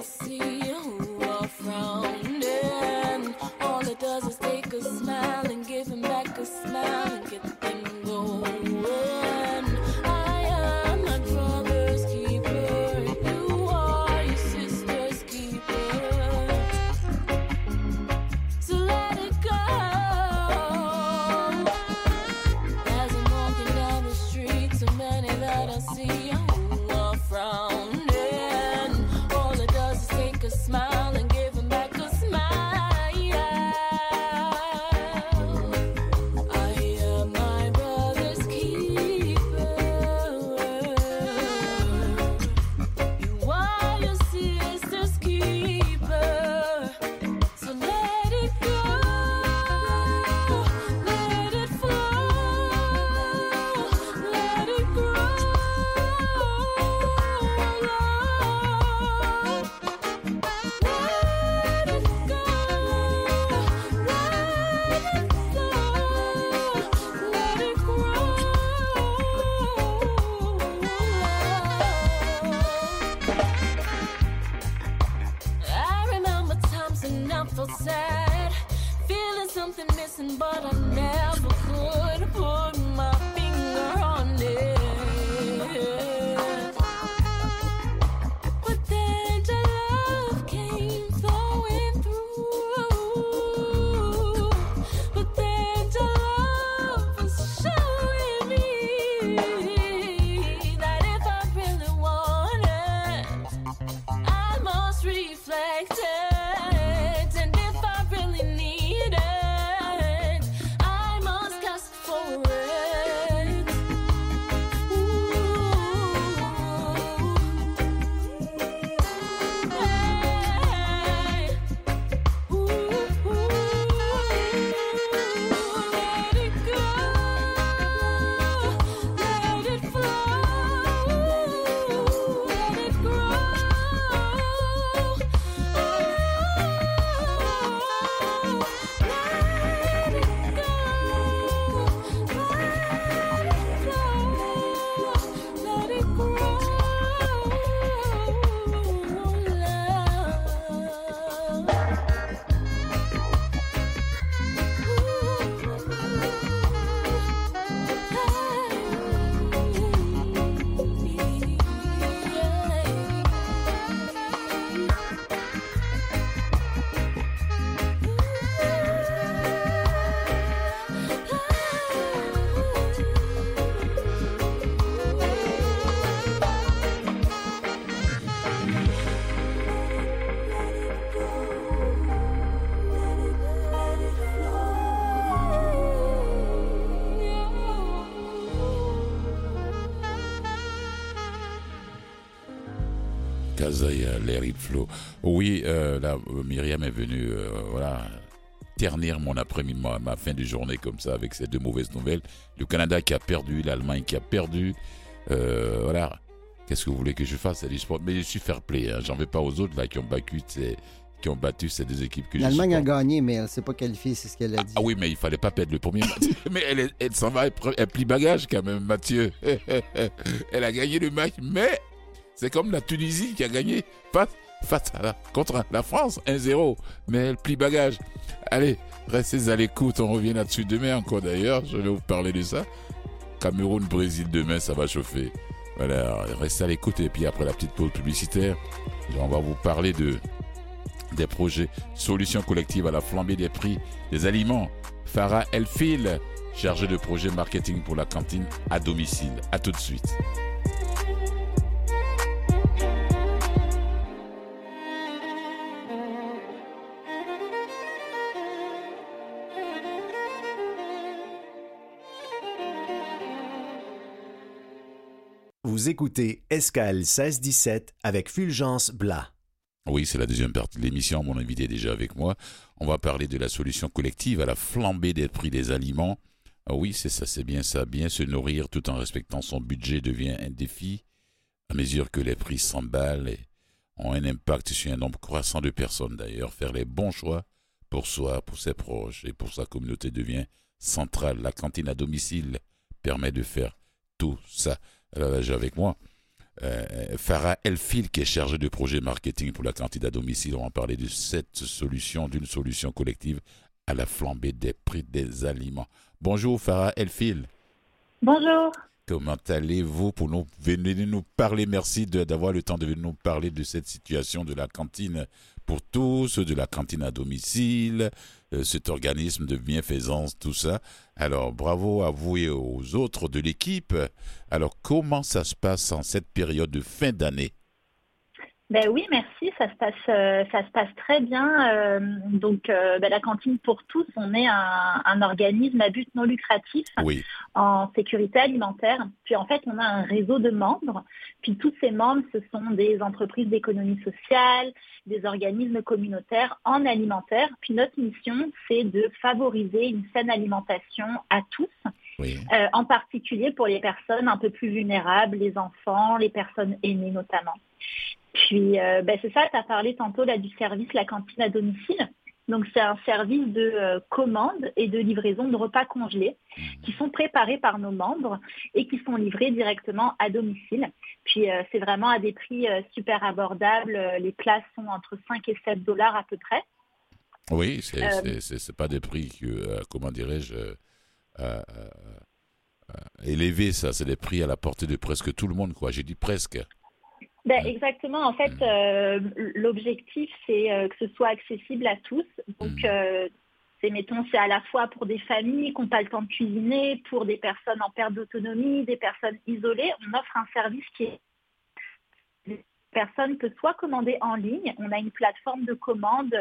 Oui, euh, là, euh, Myriam est venue, euh, voilà, ternir mon après-midi, ma, ma fin de journée comme ça avec ces deux mauvaises nouvelles. Le Canada qui a perdu, l'Allemagne qui a perdu. Euh, voilà. Qu'est-ce que vous voulez que je fasse? C'est du sport. Mais je suis fair play. Hein. J'en vais pas aux autres là qui ont battu ces, qui ont battu ces deux équipes que L'Allemagne a gagné, mais elle ne s'est pas qualifiée, c'est ce qu'elle a dit. Ah oui, mais il fallait pas perdre le premier match. [laughs] mais elle, elle s'en va, elle, elle plie bagage quand même, Mathieu. [laughs] elle a gagné le match, mais c'est comme la Tunisie qui a gagné face, contre la France, 1-0. Mais elle plie bagage. Allez, restez à l'écoute, on revient là-dessus demain encore d'ailleurs, je vais vous parler de ça. Cameroun-Brésil demain, ça va chauffer. Voilà, restez à l'écoute et puis après la petite pause publicitaire, on va vous parler de des projets solutions collectives à la flambée des prix des aliments. Farah Elfil, chargé de projet marketing pour la cantine à domicile. À tout de suite. Vous écoutez Escale 1617 avec Fulgence Blas. Oui, c'est la deuxième partie de l'émission. Mon invité est déjà avec moi. On va parler de la solution collective à la flambée des prix des aliments. Ah oui, c'est ça, c'est bien ça. Bien se nourrir tout en respectant son budget devient un défi à mesure que les prix s'emballent et ont un impact sur un nombre croissant de personnes. D'ailleurs, faire les bons choix pour soi, pour ses proches et pour sa communauté devient central. La cantine à domicile permet de faire tout ça. J'ai avec moi euh, Farah Elfil, qui est chargée de projet marketing pour la cantine à domicile. On va parler de cette solution, d'une solution collective à la flambée des prix des aliments. Bonjour Farah Elfil. Bonjour. Comment allez-vous pour nous venir nous parler? Merci d'avoir le temps de venir nous parler de cette situation de la cantine pour tous, de la cantine à domicile, euh, cet organisme de bienfaisance, tout ça. Alors, bravo à vous et aux autres de l'équipe. Alors, comment ça se passe en cette période de fin d'année? Ben oui, merci. Ça se passe, euh, ça se passe très bien. Euh, donc, euh, ben, la cantine pour tous, on est un, un organisme à but non lucratif Oui, en sécurité alimentaire. Puis en fait, on a un réseau de membres. Puis tous ces membres, ce sont des entreprises d'économie sociale, des organismes communautaires en alimentaire. Puis notre mission, c'est de favoriser une saine alimentation à tous. oui. Euh, en particulier pour les personnes un peu plus vulnérables, les enfants, les personnes aînées notamment. Puis, euh, ben, c'est ça, tu as parlé tantôt là, du service La Cantine à domicile. Donc, c'est un service de euh, commande et de livraison de repas congelés qui sont préparés par nos membres et qui sont livrés directement à domicile. Puis, euh, c'est vraiment à des prix super abordables. Les plats sont entre 5 et 7 dollars à peu près. Oui, c'est pas des prix que, comment dirais-je, élevés, ça. C'est des prix à la portée de presque tout le monde, quoi. J'ai dit presque. Ben, exactement. En fait, euh, l'objectif, c'est euh, que ce soit accessible à tous. Donc, Mm. euh, c'est, mettons, c'est à la fois pour des familles qui n'ont pas le temps de cuisiner, pour des personnes en perte d'autonomie, des personnes isolées. On offre un service qui est les personnes peuvent soit commander en ligne. On a une plateforme de commande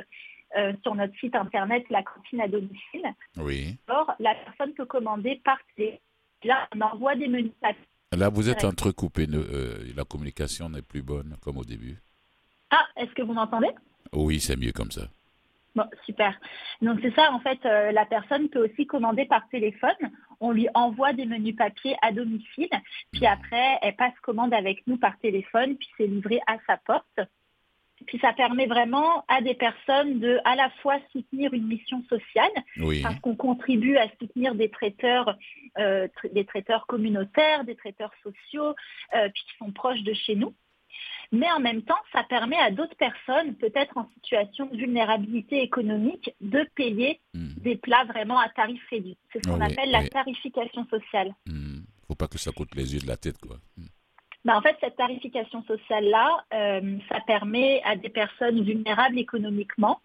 euh, sur notre site internet, la cantine à domicile. Oui. Or, la personne peut commander par télé. Là, on envoie des menus papier. Là, vous êtes Ouais. entrecoupé. euh, la communication n'est plus bonne, comme au début. Ah, est-ce que vous m'entendez? Oui, c'est mieux comme ça. Bon, super. Donc c'est ça, en fait, euh, la personne peut aussi commander par téléphone. On lui envoie des menus papier à domicile, puis après, elle passe commande avec nous par téléphone, puis c'est livré à sa porte. Puis ça permet vraiment à des personnes de à la fois soutenir une mission sociale, Oui. parce qu'on contribue à soutenir des traiteurs, euh, tra- des traiteurs communautaires, des traiteurs sociaux, euh, puis qui sont proches de chez nous. Mais en même temps, ça permet à d'autres personnes, peut-être en situation de vulnérabilité économique, de payer Hmm. des plats vraiment à tarif réduit. C'est ce qu'on oui, appelle la oui. tarification sociale. Hmm. Faut pas que ça coûte les yeux de la tête, quoi. Hmm. Ben, en fait, cette tarification sociale-là, euh, ça permet à des personnes vulnérables économiquement,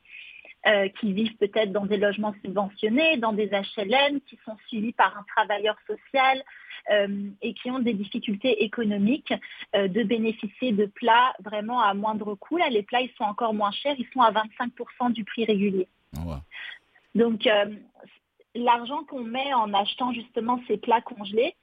euh, qui vivent peut-être dans des logements subventionnés, dans des HLM, qui sont suivis par un travailleur social euh, et qui ont des difficultés économiques, de bénéficier de plats vraiment à moindre coût. Là, les plats, ils sont encore moins chers, ils sont à 25% du prix régulier. Ah. Donc, l'argent qu'on met en achetant justement ces plats congelés,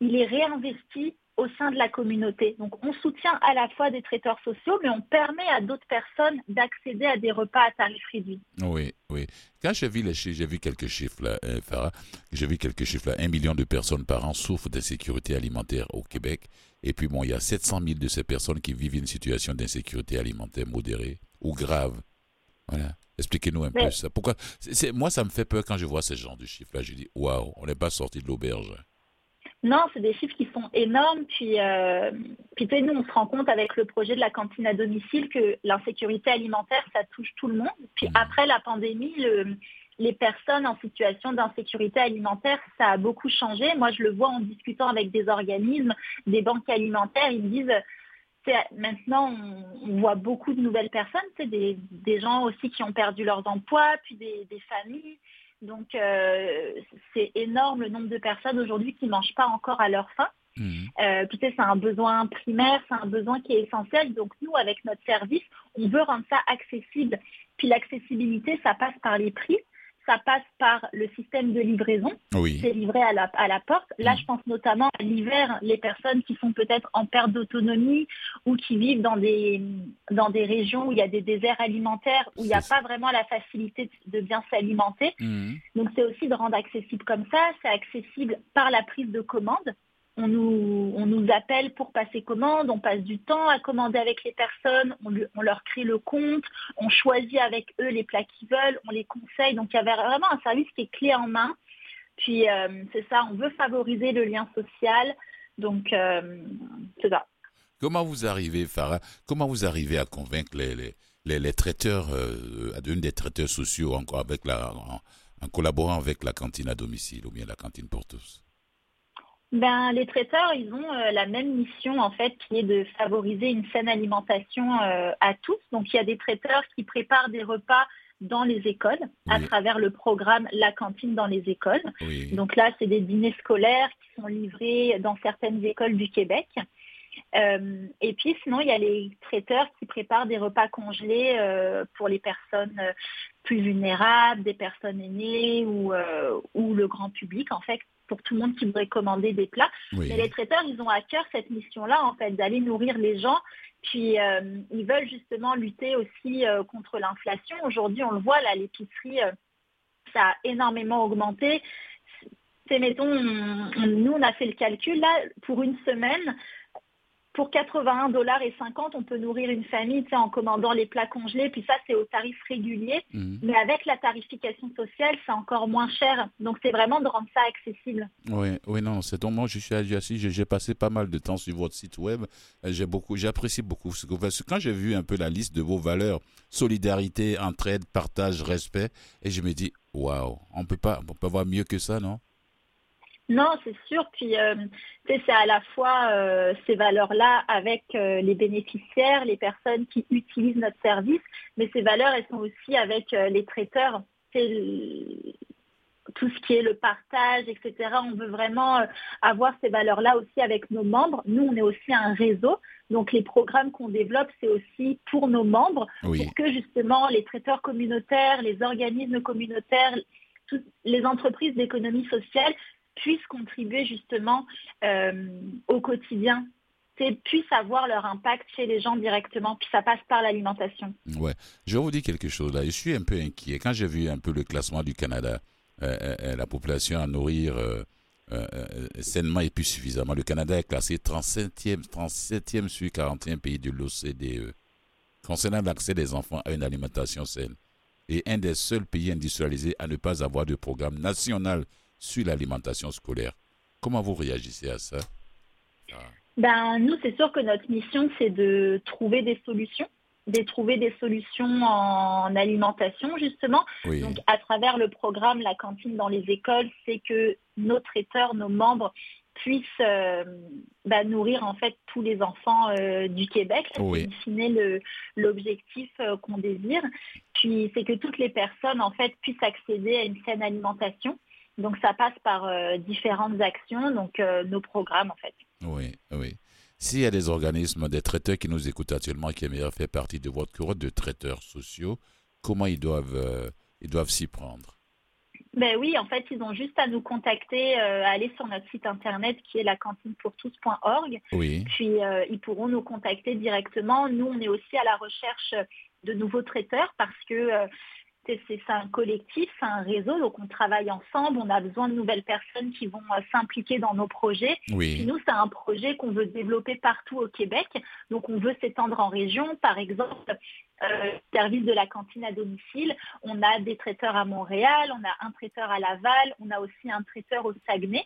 il est réinvesti au sein de la communauté. Donc on soutient à la fois des traiteurs sociaux, mais on permet à d'autres personnes d'accéder à des repas à tarif réduit. Oui, oui. Quand j'ai vu les chiffres, j'ai vu quelques chiffres là, euh, Farah, j'ai vu quelques chiffres là. Un million de personnes par an souffrent d'insécurité alimentaire au Québec. Et puis bon, il y a 700 000 de ces personnes qui vivent une situation d'insécurité alimentaire modérée ou grave. Voilà. Expliquez-nous un peu ça. Pourquoi? C'est, Moi, ça me fait peur quand je vois ce genre de chiffres-là. Je dis, waouh, on n'est pas sorti de l'auberge. Non, c'est des chiffres qui sont énormes. Puis, euh, puis tu sais, nous, on se rend compte avec le projet de la cantine à domicile que l'insécurité alimentaire, ça touche tout le monde. Puis Mhm. après la pandémie, le- les personnes en situation d'insécurité alimentaire, ça a beaucoup changé. Moi, je le vois en discutant avec des organismes, des banques alimentaires. Ils me disent, maintenant, on, voit beaucoup de nouvelles personnes, sais, des, des gens aussi qui ont perdu leurs emplois, puis des, des familles. Donc, euh, c'est énorme le nombre de personnes aujourd'hui qui ne mangent pas encore à leur faim. Mhm. Euh, puis c'est un besoin primaire, c'est un besoin qui est essentiel. Donc nous, avec notre service, on veut rendre ça accessible. Puis l'accessibilité, ça passe par les prix, ça passe par le système de livraison, Oui. c'est livré à la, à la porte. Là, Mhm. je pense notamment à l'hiver, les personnes qui sont peut-être en perte d'autonomie ou qui vivent dans des, dans des régions où il y a des déserts alimentaires, où il n'y a pas vraiment la facilité de bien s'alimenter. Mhm. Donc c'est aussi de rendre accessible comme ça. C'est accessible par la prise de commande. On nous, on nous appelle pour passer commande, on passe du temps à commander avec les personnes, on, on leur crée le compte, on choisit avec eux les plats qu'ils veulent, on les conseille. Donc il y avait vraiment un service qui est clé en main. Puis euh, c'est ça, on veut favoriser le lien social. Donc euh, c'est ça. Comment vous arrivez, Farah, comment vous arrivez à convaincre les, les, les, traiteurs, euh, une des traiteurs sociaux encore avec la, en collaborant avec la cantine à domicile ou bien la cantine pour tous Ben, les traiteurs, ils ont euh, la même mission en fait, qui est de favoriser une saine alimentation euh, à tous. Donc, il y a des traiteurs qui préparent des repas dans les écoles à Oui. travers le programme La cantine dans les écoles. Oui. Donc là, c'est des dîners scolaires qui sont livrés dans certaines écoles du Québec. Euh, et puis sinon, il y a les traiteurs qui préparent des repas congelés euh, pour les personnes plus vulnérables, des personnes aînées ou, euh, ou le grand public, en fait, pour tout le monde qui voudrait commander des plats. oui. Mais les traiteurs, ils ont à cœur cette mission-là, en fait, d'aller nourrir les gens. Puis euh, ils veulent justement lutter aussi euh, contre l'inflation. Aujourd'hui, on le voit, là, l'épicerie, euh, ça a énormément augmenté. C'est, mettons, on- on- nous, on a fait le calcul, là, pour une semaine, pour 81 dollars et 50, on peut nourrir une famille, en commandant les plats congelés. Puis ça, c'est au tarif régulier. Mhm. Mais avec la tarification sociale, c'est encore moins cher. Donc, c'est vraiment de rendre ça accessible. Oui, oui, non, c'est donc moi, je suis assis, j'ai j'ai passé pas mal de temps sur votre site web. Euh, J'ai beaucoup, j'apprécie beaucoup ce que vous faites. Quand j'ai vu un peu la liste de vos valeurs, solidarité, entraide, partage, respect, et je me dis, waouh, on peut pas, on peut avoir mieux que ça, non? Non, c'est sûr. Puis, euh, c'est à la fois euh, ces valeurs-là avec euh, les bénéficiaires, les personnes qui utilisent notre service, mais ces valeurs, elles sont aussi avec les traiteurs. C'est le- tout ce qui est le partage, etc. On veut vraiment avoir ces valeurs-là aussi avec nos membres. Nous, on est aussi un réseau. Donc, les programmes qu'on développe, c'est aussi pour nos membres Oui, pour que justement les traiteurs communautaires, les organismes communautaires, toutes les entreprises d'économie sociale puissent contribuer justement euh, au quotidien, puissent avoir leur impact chez les gens directement, puis ça passe par l'alimentation. ouais. Je vous dire quelque chose là. Je suis un peu inquiet. Quand j'ai vu un peu le classement du Canada, euh, euh, la population à nourrir sainement et plus suffisamment, le Canada est classé 37e, 37e sur 41 pays de l'OCDE concernant l'accès des enfants à une alimentation saine. Et un des seuls pays industrialisés à ne pas avoir de programme national sur l'alimentation scolaire. Comment vous réagissez à ça? Ben, nous, c'est sûr que notre mission, c'est de trouver des solutions, de trouver des solutions en alimentation, justement. Oui, Donc, à travers le programme La cantine dans les écoles, c'est que nos traiteurs, nos membres puissent euh, bah, nourrir en fait tous les enfants euh, du Québec. C'est Oui. le- l'objectif euh, qu'on désire. Puis, c'est que toutes les personnes en fait puissent accéder à une saine alimentation. Donc, ça passe par euh, différentes actions, donc euh, nos programmes en fait. oui, oui. S'il y a des organismes, des traiteurs qui nous écoutent actuellement, qui aimeraient faire partie de votre cohorte de traiteurs sociaux, comment ils doivent, euh, ils doivent s'y prendre? Ben oui, en fait, ils ont juste à nous contacter, à aller sur notre site internet qui est la cantinepourtous.org. Oui. Puis ils pourront nous contacter directement. Nous, on est aussi à la recherche de nouveaux traiteurs parce que c'est un collectif, c'est un réseau, donc on travaille ensemble. On a besoin de nouvelles personnes qui vont euh, s'impliquer dans nos projets. Puis nous, c'est un projet qu'on veut développer partout au Québec. Donc, on veut s'étendre en région. Par exemple, euh, service de la cantine à domicile. On a des traiteurs à Montréal, on a un traiteur à Laval, on a aussi un traiteur au Saguenay.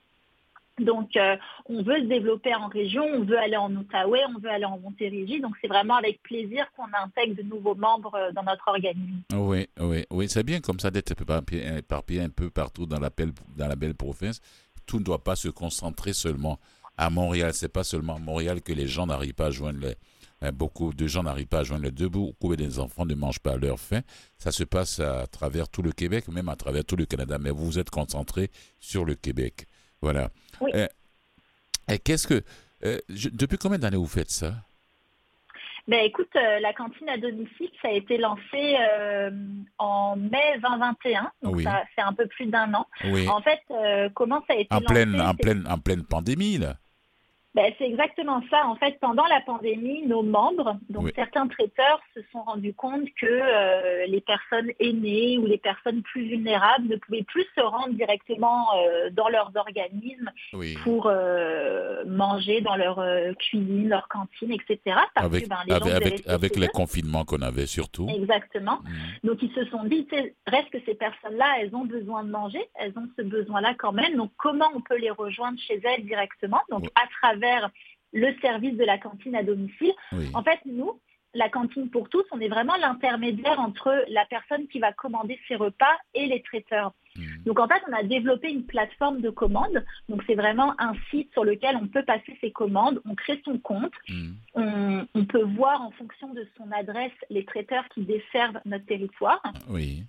Donc, euh, on veut se développer en région, on veut aller en Outaouais, on veut aller en Montérégie. Donc, c'est vraiment avec plaisir qu'on intègre de nouveaux membres euh, dans notre organisme. Oui, oui, oui. C'est bien comme ça d'être éparpillé, éparpillé un peu partout dans la, belle, province. Tout ne doit pas se concentrer seulement à Montréal. C'est pas seulement à Montréal que les gens n'arrivent pas à joindre les. euh, Beaucoup de gens n'arrivent pas à joindre les deux bouts. Beaucoup des enfants ne mangent pas à leur faim. Ça se passe à travers tout le Québec, même à travers tout le Canada. Mais vous vous êtes concentré sur le Québec. Voilà. Oui. Euh, et qu'est-ce que. euh, je- depuis combien d'années vous faites ça? Ben écoute, euh, la cantine à domicile, ça a été lancé euh, en mai 2021, donc Oui. ça fait un peu plus d'un an. Oui. En fait, euh, comment ça a été En lancé pleine, en pleine, en pleine pandémie, là. Ben, c'est exactement ça. En fait, pendant la pandémie, nos membres, donc Oui. certains traiteurs, se sont rendus compte que euh, les personnes aînées ou les personnes plus vulnérables ne pouvaient plus se rendre directement euh, dans leurs organismes Oui. pour euh, manger dans leur cuisine, leur cantine, etc. Parce Avec, que ben, les avec, les confinements qu'on avait surtout. Exactement. Mhm. Donc ils se sont dit, reste que ces personnes-là, elles ont besoin de manger, elles ont ce besoin-là quand même. Donc comment on peut les rejoindre chez elles directement? Donc à travers le service de la cantine à domicile. Oui. En fait, nous, la cantine pour tous, on est vraiment l'intermédiaire entre la personne qui va commander ses repas et les traiteurs. Mhm. Donc en fait, on a développé une plateforme de commande. Donc c'est vraiment un site sur lequel on peut passer ses commandes. On crée son compte. Mhm. On, on peut voir en fonction de son adresse les traiteurs qui desservent notre territoire. Oui.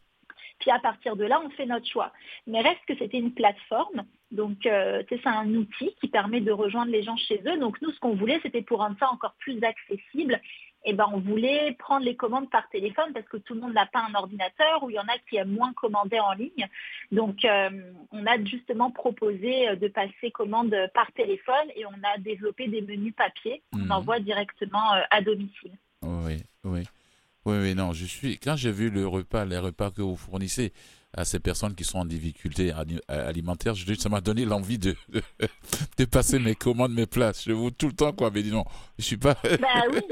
Puis à partir de là, on fait notre choix. Mais reste que c'était une plateforme. Donc, euh, c'est un outil qui permet de rejoindre les gens chez eux. Donc, nous, ce qu'on voulait, c'était pour rendre ça encore plus accessible. Et ben, on voulait prendre les commandes par téléphone parce que tout le monde n'a pas un ordinateur ou il y en a qui aiment moins commander en ligne. Donc, euh, on a justement proposé euh, de passer commande par téléphone et on a développé des menus papier qu'on Mhm. envoie directement à domicile. Oui, oui. Oui, oui, non, je suis. Quand j'ai vu le repas, les repas que vous fournissez à ces personnes qui sont en difficulté euh, alimentaire, je, ça m'a donné l'envie de, [laughs] de passer mes commandes, mes plats. Je vous tout le temps, quoi. Mais dis non, je suis pas. Bah oui. [laughs]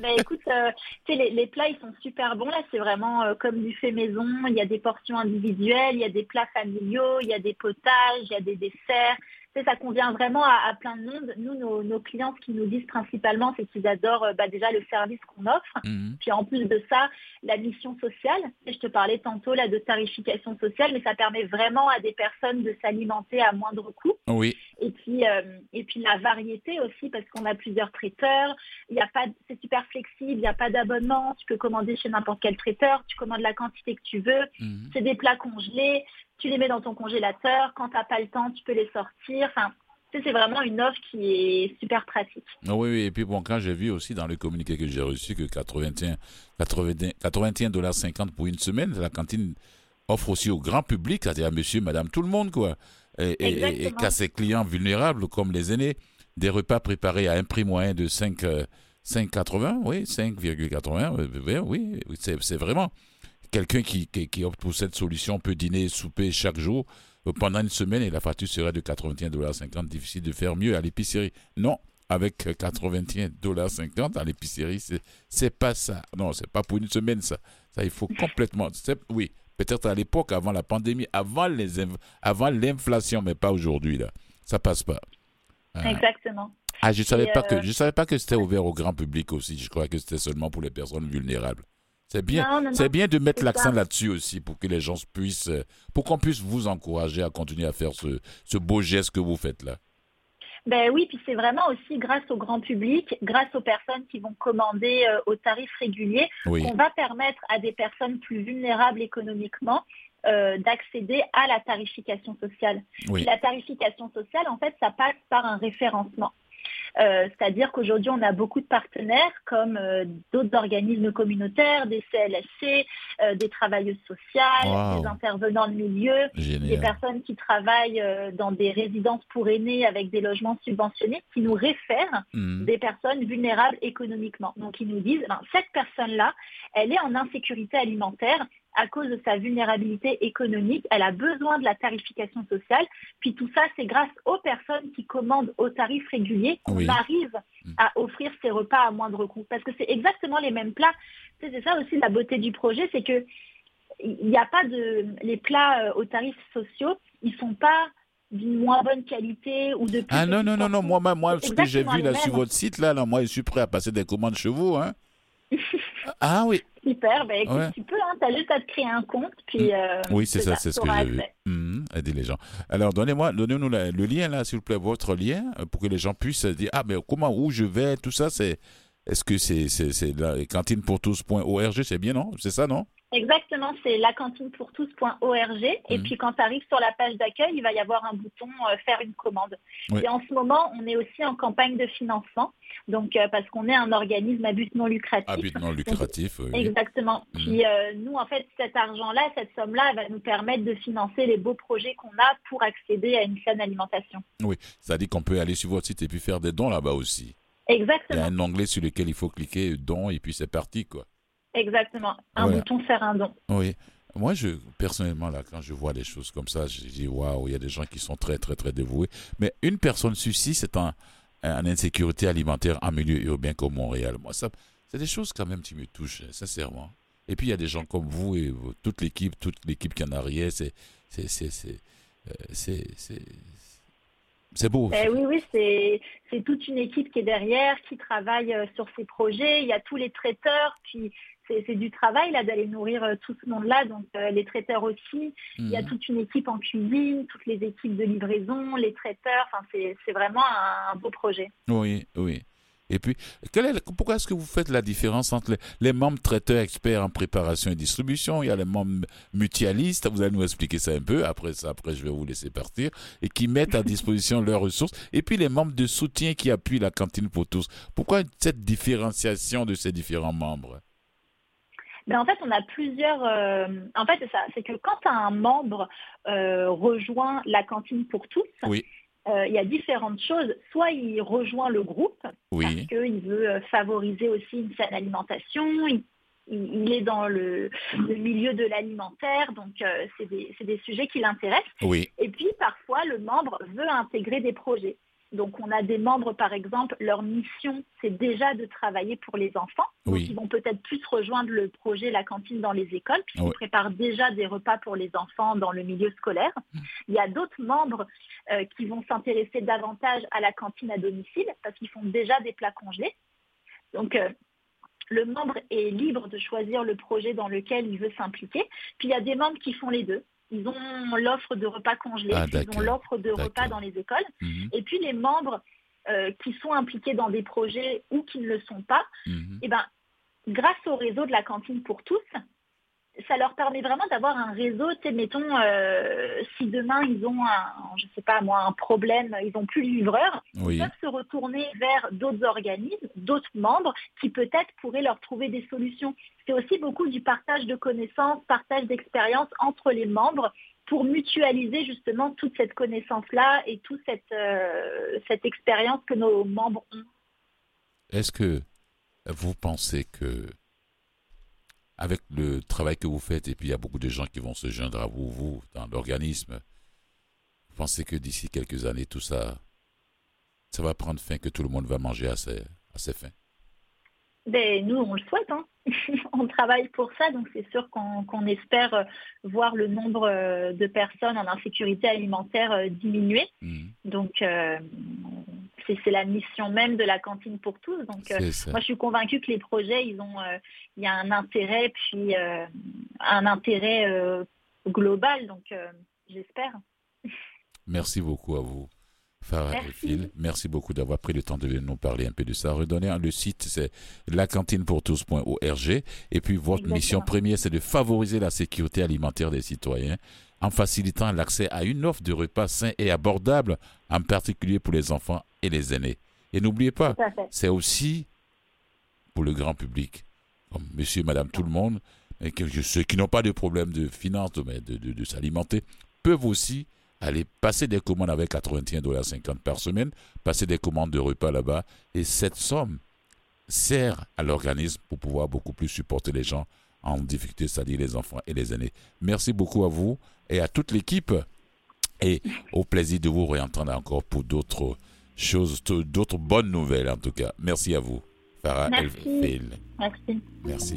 Bah écoute, euh, tu sais, les, les plats, ils sont super bons. Là, c'est vraiment euh, comme du fait maison. Il y a des portions individuelles, il y a des plats familiaux, il y a des potages, il y a des desserts. Ça convient vraiment à, à plein de monde. Nous, nos, nos clients, ce qu'ils nous disent principalement, c'est qu'ils adorent euh, bah, déjà le service qu'on offre. Mhm. Puis en plus de ça, la mission sociale. Je te parlais tantôt là de tarification sociale, mais ça permet vraiment à des personnes de s'alimenter à moindre coût. Oui, Et puis, euh, et puis la variété aussi, parce qu'on a plusieurs traiteurs. Il y a pas, c'est super flexible, il n'y a pas d'abonnement. Tu peux commander chez n'importe quel traiteur. Tu commandes la quantité que tu veux. Mhm. C'est des plats congelés. Tu les mets dans ton congélateur. Quand tu n'as pas le temps, tu peux les sortir. Enfin, c'est vraiment une offre qui est super pratique. Ah oui, oui. Et puis bon, quand j'ai vu aussi dans le communiqué que j'ai reçu que 81, 80 81 dollars 50 pour une semaine, la cantine offre aussi au grand public, c'est-à-dire à monsieur, madame, tout le monde, quoi. Et, et- qu'à ses clients vulnérables comme les aînés, des repas préparés à un prix moyen de 5, euh, 5,80, oui, 5,80, euh, oui, oui, oui, c'est vraiment quelqu'un qui, qui, qui opte pour cette solution peut dîner et souper chaque jour euh, pendant une semaine et la facture serait de 81,50 Difficile de faire mieux à l'épicerie. Non, avec euh, 81,50 à l'épicerie, c'est pas ça. Non, c'est pas pour une semaine ça. Ça, il faut complètement. Oui, peut-être à l'époque, avant la pandémie, avant les inv- avant l'inflation, mais pas aujourd'hui là. Ça passe pas. Ah. Exactement. Ah, je savais Et, pas euh, que je savais pas que c'était ouvert au grand public aussi. Je crois que c'était seulement pour les personnes vulnérables. C'est bien, c'est de mettre l'accent là-dessus aussi pour que les gens puissent, euh, pour qu'on puisse vous encourager à continuer à faire ce, ce beau geste que vous faites là. Ben oui, puis c'est vraiment aussi grâce au grand public, grâce aux personnes qui vont commander euh, au tarif régulier, Oui, qu'on va permettre à des personnes plus vulnérables économiquement euh, d'accéder à la tarification sociale. oui, la tarification sociale, en fait, ça passe par un référencement. Euh, C'est-à-dire qu'aujourd'hui, on a beaucoup de partenaires comme euh, d'autres organismes communautaires, des CLSC, euh, des travailleuses sociales, Wow. des intervenants de milieu, des personnes qui travaillent dans des résidences pour aînés avec des logements subventionnés, qui nous réfèrent Mhm. des personnes vulnérables économiquement. Donc ils nous disent, ben, cette personne-là, elle est en insécurité alimentaire à cause de sa vulnérabilité économique, elle a besoin de la tarification sociale, puis tout ça, c'est grâce aux personnes qui commandent au tarif régulier qu'on Oui. arrive Mm. à offrir ces repas à moindre coût. Parce que c'est exactement les mêmes plats. C'est ça aussi la beauté du projet, c'est que il n'y a pas de... Les plats euh, aux tarifs sociaux, ils sont pas d'une moins bonne qualité ou de plus Ah non, non, non, non, moi, moi, ce que j'ai vu là sur votre site, là, là, moi, je suis prêt à passer des commandes chez vous. Hein. [laughs] ah oui, Super, ben écoute, Ouais. tu peux, hein, tu as juste à te créer un compte, puis... euh, oui, c'est ça, c'est ce que j'ai vu. Mhm, Aider les gens. Alors, donnez-moi, donnez-nous le lien, là, s'il vous plaît, votre lien, euh, pour que les gens puissent dire, ah, mais comment, où je vais, tout ça, c'est... Est-ce que c'est c'est c'est la cantinepourtous.org, c'est bien, non? C'est ça, non? Exactement, c'est lacantinepourtous.org. Et Mhm. puis quand tu arrives sur la page d'accueil, il va y avoir un bouton euh, faire une commande. Et en ce moment, on est aussi en campagne de financement, donc euh, parce qu'on est un organisme à but non lucratif. À but non lucratif, oui. Exactement. Mhm. Puis euh, nous, en fait, cet argent-là, cette somme-là, elle va nous permettre de financer les beaux projets qu'on a pour accéder à une saine alimentation. Oui, c'est-à-dire qu'on peut aller sur votre site et puis faire des dons là-bas aussi. Il y a Exactement, un onglet sur lequel il faut cliquer, dons, et puis c'est parti, quoi. Exactement. Un Ouais. bouton faire un don. Oui. Moi, je, personnellement, là, quand je vois des choses comme ça, je dis, waouh, il y a des gens qui sont très, très, très dévoués. Mais une personne sur six, c'est en, en insécurité alimentaire en milieu urbain comme Montréal. Moi, ça, c'est des choses quand même qui me touchent, sincèrement. Et puis, il y a des gens comme vous et vous- toute l'équipe, toute l'équipe qui en arrière, c'est, c'est, c'est, c'est, euh, c'est, c'est, c'est beau. Eh oui, oui, c'est c'est toute une équipe qui est derrière, qui travaille euh, sur ces projets. Il y a tous les traiteurs, puis c'est du travail là d'aller nourrir euh, tout ce monde-là. Donc euh, les traiteurs aussi. Il y a Mhm. toute une équipe en cuisine, toutes les équipes de livraison, les traiteurs. Enfin, c'est vraiment un, un beau projet. Oui, oui. Et puis, quelle est la- pourquoi est-ce que vous faites la différence entre les, les membres traiteurs experts en préparation et distribution? Il y a les membres mutualistes, vous allez nous expliquer ça un peu, après ça, après je vais vous laisser partir, et qui mettent à [laughs] disposition leurs ressources, et puis les membres de soutien qui appuient la cantine pour tous. Pourquoi cette différenciation de ces différents membres? Mais en fait, on a plusieurs. euh, En fait, c'est ça. C'est que quand un membre euh, rejoint la cantine pour tous, Oui. euh, il y a différentes choses. Soit il rejoint le groupe, Oui, parce qu'il veut favoriser aussi une saine alimentation. Il, est dans le, le milieu de l'alimentaire, donc c'est des, des sujets qui l'intéressent. oui, Et puis parfois, le membre veut intégrer des projets. Donc on a des membres, par exemple, leur mission, c'est déjà de travailler pour les enfants. Donc Oui. ils vont peut-être plus rejoindre le projet La cantine dans les écoles, puisqu'ils Ouais. préparent déjà des repas pour les enfants dans le milieu scolaire. Mmh. Il y a d'autres membres euh, qui vont s'intéresser davantage à la cantine à domicile, parce qu'ils font déjà des plats congelés. Donc euh, le membre est libre de choisir le projet dans lequel il veut s'impliquer. Puis il y a des membres qui font les deux. Ils ont l'offre de repas congelés, Ah, ils ont l'offre de repas dans les écoles. mhm, Et puis les membres euh, qui sont impliqués dans des projets ou qui ne le sont pas, mhm. eh ben, grâce au réseau de la cantine pour tous, ça leur permet vraiment d'avoir un réseau, tu sais, mettons, euh, si demain ils ont un, je sais pas moi, un problème, ils n'ont plus de livreur, oui, ils peuvent se retourner vers d'autres organismes, d'autres membres qui peut-être pourraient leur trouver des solutions. C'est aussi beaucoup du partage de connaissances, partage d'expériences entre les membres pour mutualiser justement toute cette connaissance-là et toute cette, euh, cette expérience que nos membres ont. Est-ce que vous pensez que, avec le travail que vous faites, et puis il y a beaucoup de gens qui vont se joindre à vous, vous, dans l'organisme, vous pensez que d'ici quelques années, tout ça, ça va prendre fin, que tout le monde va manger à ses, à ses fins? Ben, nous, on le souhaite. hein. [laughs] on travaille pour ça, donc c'est sûr qu'on espère euh, voir le nombre euh, de personnes en insécurité alimentaire euh, diminuer. Mhm. Donc, euh, c'est la mission même de la cantine pour tous. Donc, euh, moi, je suis convaincue que les projets, ils ont, euh, il y a un intérêt, puis euh, un intérêt global. Donc, j'espère. [laughs] Merci beaucoup à vous, Farah Merci. et Phil. Merci beaucoup d'avoir pris le temps de nous parler un peu de ça. Redonner le site, c'est lacantinepourtous.org. Et puis, votre Exactement. mission première, c'est de favoriser la sécurité alimentaire des citoyens en facilitant l'accès à une offre de repas sains et abordables, en particulier pour les enfants et les aînés. Et n'oubliez pas, c'est aussi pour le grand public, comme monsieur, madame, tout le monde, et que ceux qui n'ont pas de problème de finances, de, de, de- de s'alimenter, peuvent aussi aller passer des commandes avec 81,50$ par semaine, passer des commandes de repas là-bas, et cette somme sert à l'organisme pour pouvoir beaucoup plus supporter les gens en difficulté, c'est-à-dire les enfants et les aînés. Merci beaucoup à vous et à toute l'équipe, et au plaisir de vous réentendre encore pour d'autres choses, d'autres bonnes nouvelles en tout cas. Merci à vous. Farah Merci. Elfil. Merci. Merci.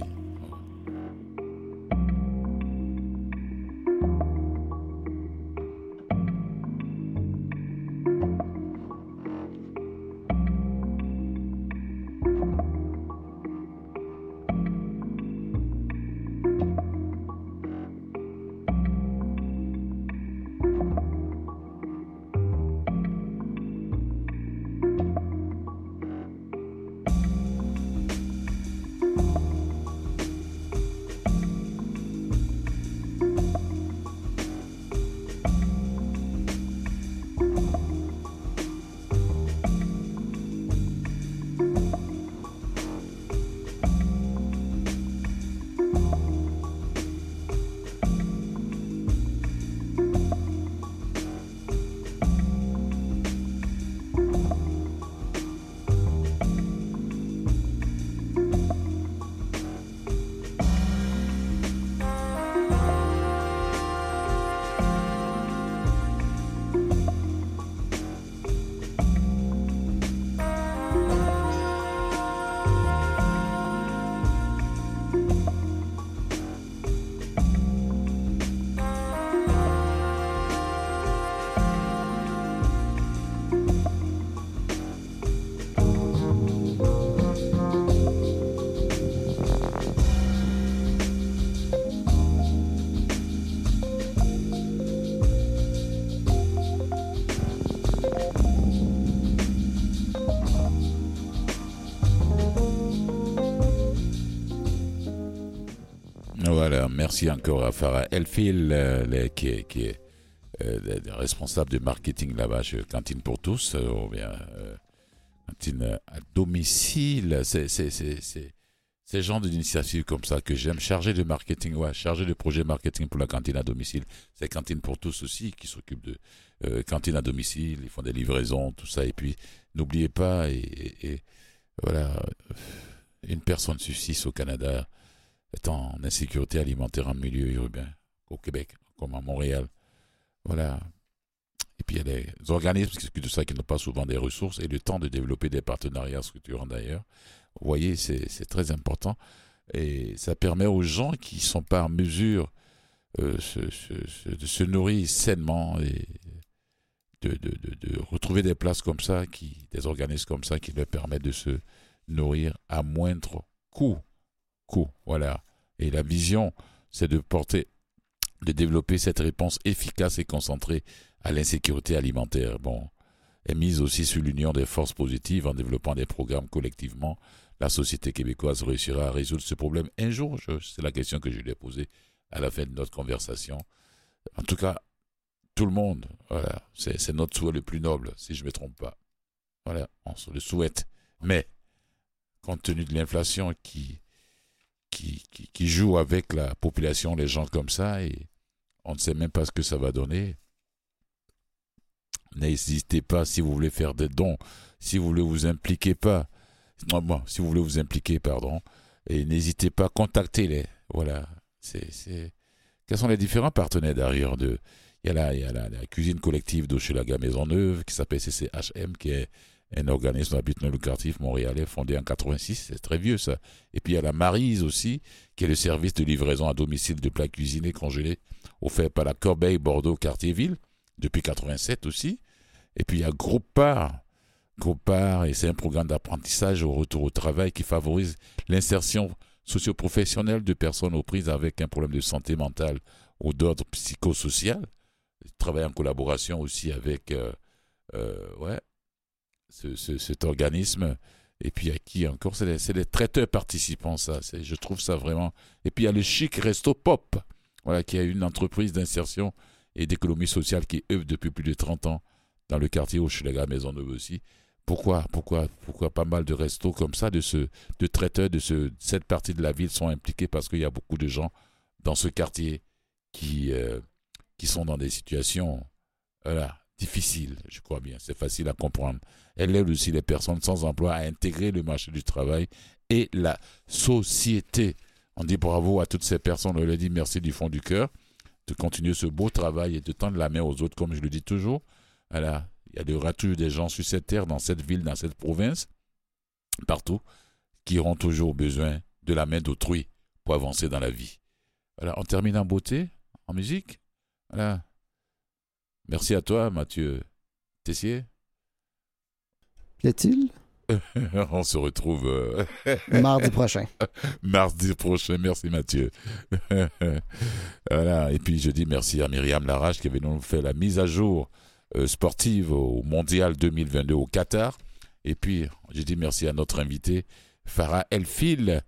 Voilà, merci encore à Farah Elfil, euh, qui est, euh, le- le responsable de marketing là-bas chez Cantine pour tous, euh, Cantine à domicile. C'est ces genres d'initiatives comme ça que j'aime. Chargé de marketing, ouais, chargé de projet marketing pour la cantine à domicile. C'est Cantine pour tous aussi qui s'occupe de cantine à domicile. Ils font des livraisons, tout ça. Et puis, n'oubliez pas, et, voilà, une personne sur au Canada est en insécurité alimentaire en milieu urbain, au Québec, comme à Montréal. Voilà. Et puis il y a des organismes qui s'occupent de ça qui n'ont pas souvent des ressources et le temps de développer des partenariats structurants d'ailleurs. Vous voyez, c'est très important. Et ça permet aux gens qui ne sont pas en mesure euh, de se nourrir sainement et de, de retrouver des places comme ça, qui, des organismes comme ça qui leur permettent de se nourrir à moindre coût. Voilà. Et la vision, c'est de porter, de développer cette réponse efficace et concentrée à l'insécurité alimentaire. Bon, est mise aussi sur l'union des forces positives en développant des programmes collectivement. La société québécoise réussira à résoudre ce problème un jour. C'est la question que je lui ai posée à la fin de notre conversation. En tout cas, tout le monde, voilà, c'est notre souhait le plus noble, si je ne me trompe pas. Voilà, on se le souhaite. Mais, compte tenu de l'inflation qui, qui, qui, joue avec la population, les gens comme ça, et on ne sait même pas ce que ça va donner, n'hésitez pas si vous voulez faire des dons, si vous voulez vous impliquer pas, non, bon, si vous voulez vous impliquer, pardon, et n'hésitez pas à contacter les, voilà, c'est, quels sont les différents partenaires derrière de, il y a la, il y a la, la cuisine collective d'Hochelaga Maisonneuve qui s'appelle CCHM, qui est un organisme à non lucratif montréalais fondé en 86, c'est très vieux ça. Et puis il y a la Marise aussi, qui est le service de livraison à domicile de plats cuisinés congelés offert par la Corbeille Bordeaux Quartier-Ville depuis 87 aussi. Et puis il y a Groupe Part, Groupe Part, et c'est un programme d'apprentissage au retour au travail qui favorise l'insertion socio-professionnelle de personnes aux prises avec un problème de santé mentale ou d'ordre psychosocial. Travaille en collaboration aussi avec euh, euh, ouais, ce, ce- cet organisme. Et puis, il y a qui encore? C'est les, les traiteurs participants, ça. Je trouve ça vraiment. Et puis, il y a le Chic Resto Pop, voilà, qui est une entreprise d'insertion et d'économie sociale qui œuvre depuis plus de 30 ans dans le quartier Hochelaga Maisonneuve aussi. pourquoi, pourquoi, pourquoi pas mal de restos comme ça, de, ce, de traiteurs de ce, cette partie de la ville sont impliqués parce qu'il y a beaucoup de gens dans ce quartier qui, euh, qui sont dans des situations voilà, difficiles, je crois bien. C'est facile à comprendre. Elle aide aussi les personnes sans emploi à intégrer le marché du travail et la société. On dit bravo à toutes ces personnes. On leur dit merci du fond du cœur de continuer ce beau travail et de tendre la main aux autres, comme je le dis toujours. Voilà. Il y aura toujours des gens sur cette terre, dans cette ville, dans cette province, partout, qui auront toujours besoin de la main d'autrui pour avancer dans la vie. Voilà, on termine en beauté, en musique. Voilà. Merci à toi, Mathieu Tessier. Plaît-il [laughs] on se retrouve euh, [laughs] mardi prochain. [laughs] mardi prochain. Merci Mathieu. voilà. Et puis je dis merci à Myriam Larache qui avait nous fait la mise à jour euh, sportive au Mondial 2022 au Qatar. Et puis je dis merci à notre invité Farah Elfil,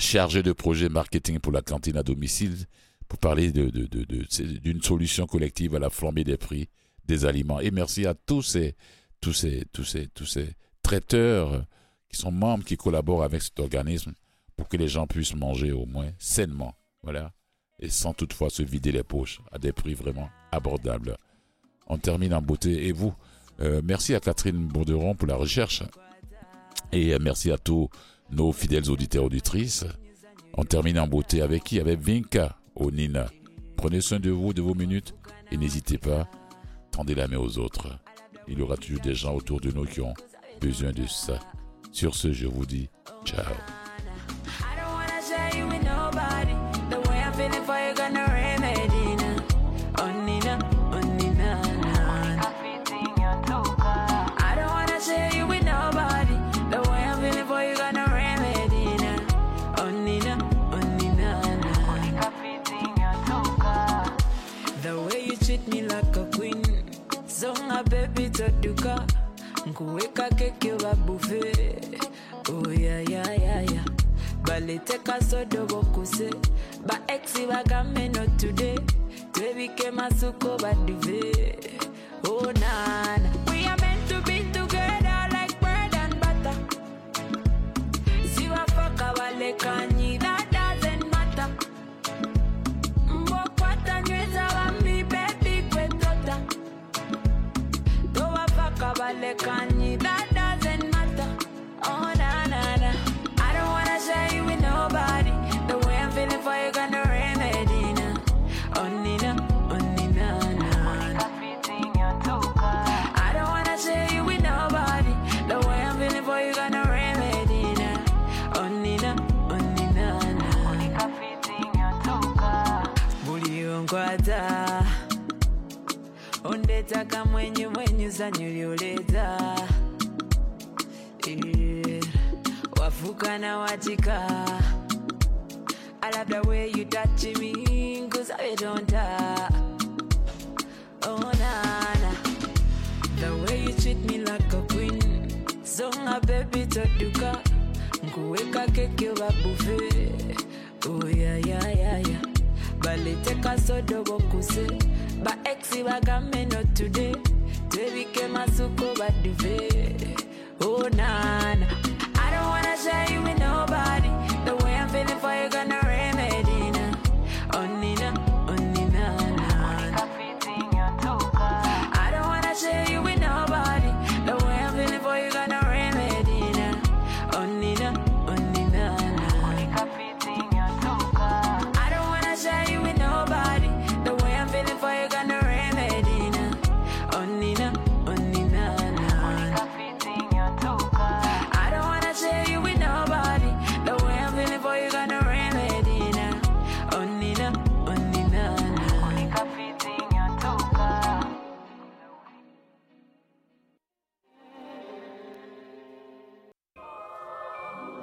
chargé de projet marketing pour la cantine à domicile, pour parler d'une solution collective à la flambée des prix des aliments. Et merci à tous ces, tous ces, tous ces, tous ces traiteurs qui sont membres, qui collaborent avec cet organisme pour que les gens puissent manger au moins sainement. Voilà. Et sans toutefois se vider les poches à des prix vraiment abordables. On termine en beauté. Et vous, euh, merci à Catherine Bourderon pour la recherche. Et merci à tous nos fidèles auditeurs auditrices. On termine en beauté avec qui? Avec Vinka au Nina. Prenez soin de vous, de vos minutes. Et n'hésitez pas, tendez la main aux autres. Il y aura toujours des gens autour de nous qui ont besoin de ça. Sur ce, je vous dis ciao. my baby to duka nkuweka keki wa bufe oh yeah, yeah, yeah, yeah. baleteka sodo bokuse. Baexi bagameno today. Twebike masuko baduve onana oh, towafaka balekanyi that doesn't matter. Oh na na na. I don't wanna share you with nobody. The way I'm feeling for you gonna remedy oh, na oh nina oh nina na I don't wanna share you with nobody. The way I'm feeling for you gonna remedy oh, na oh nina oh nina na buli onkwata ondetaka mwenyu mwenyu zanyu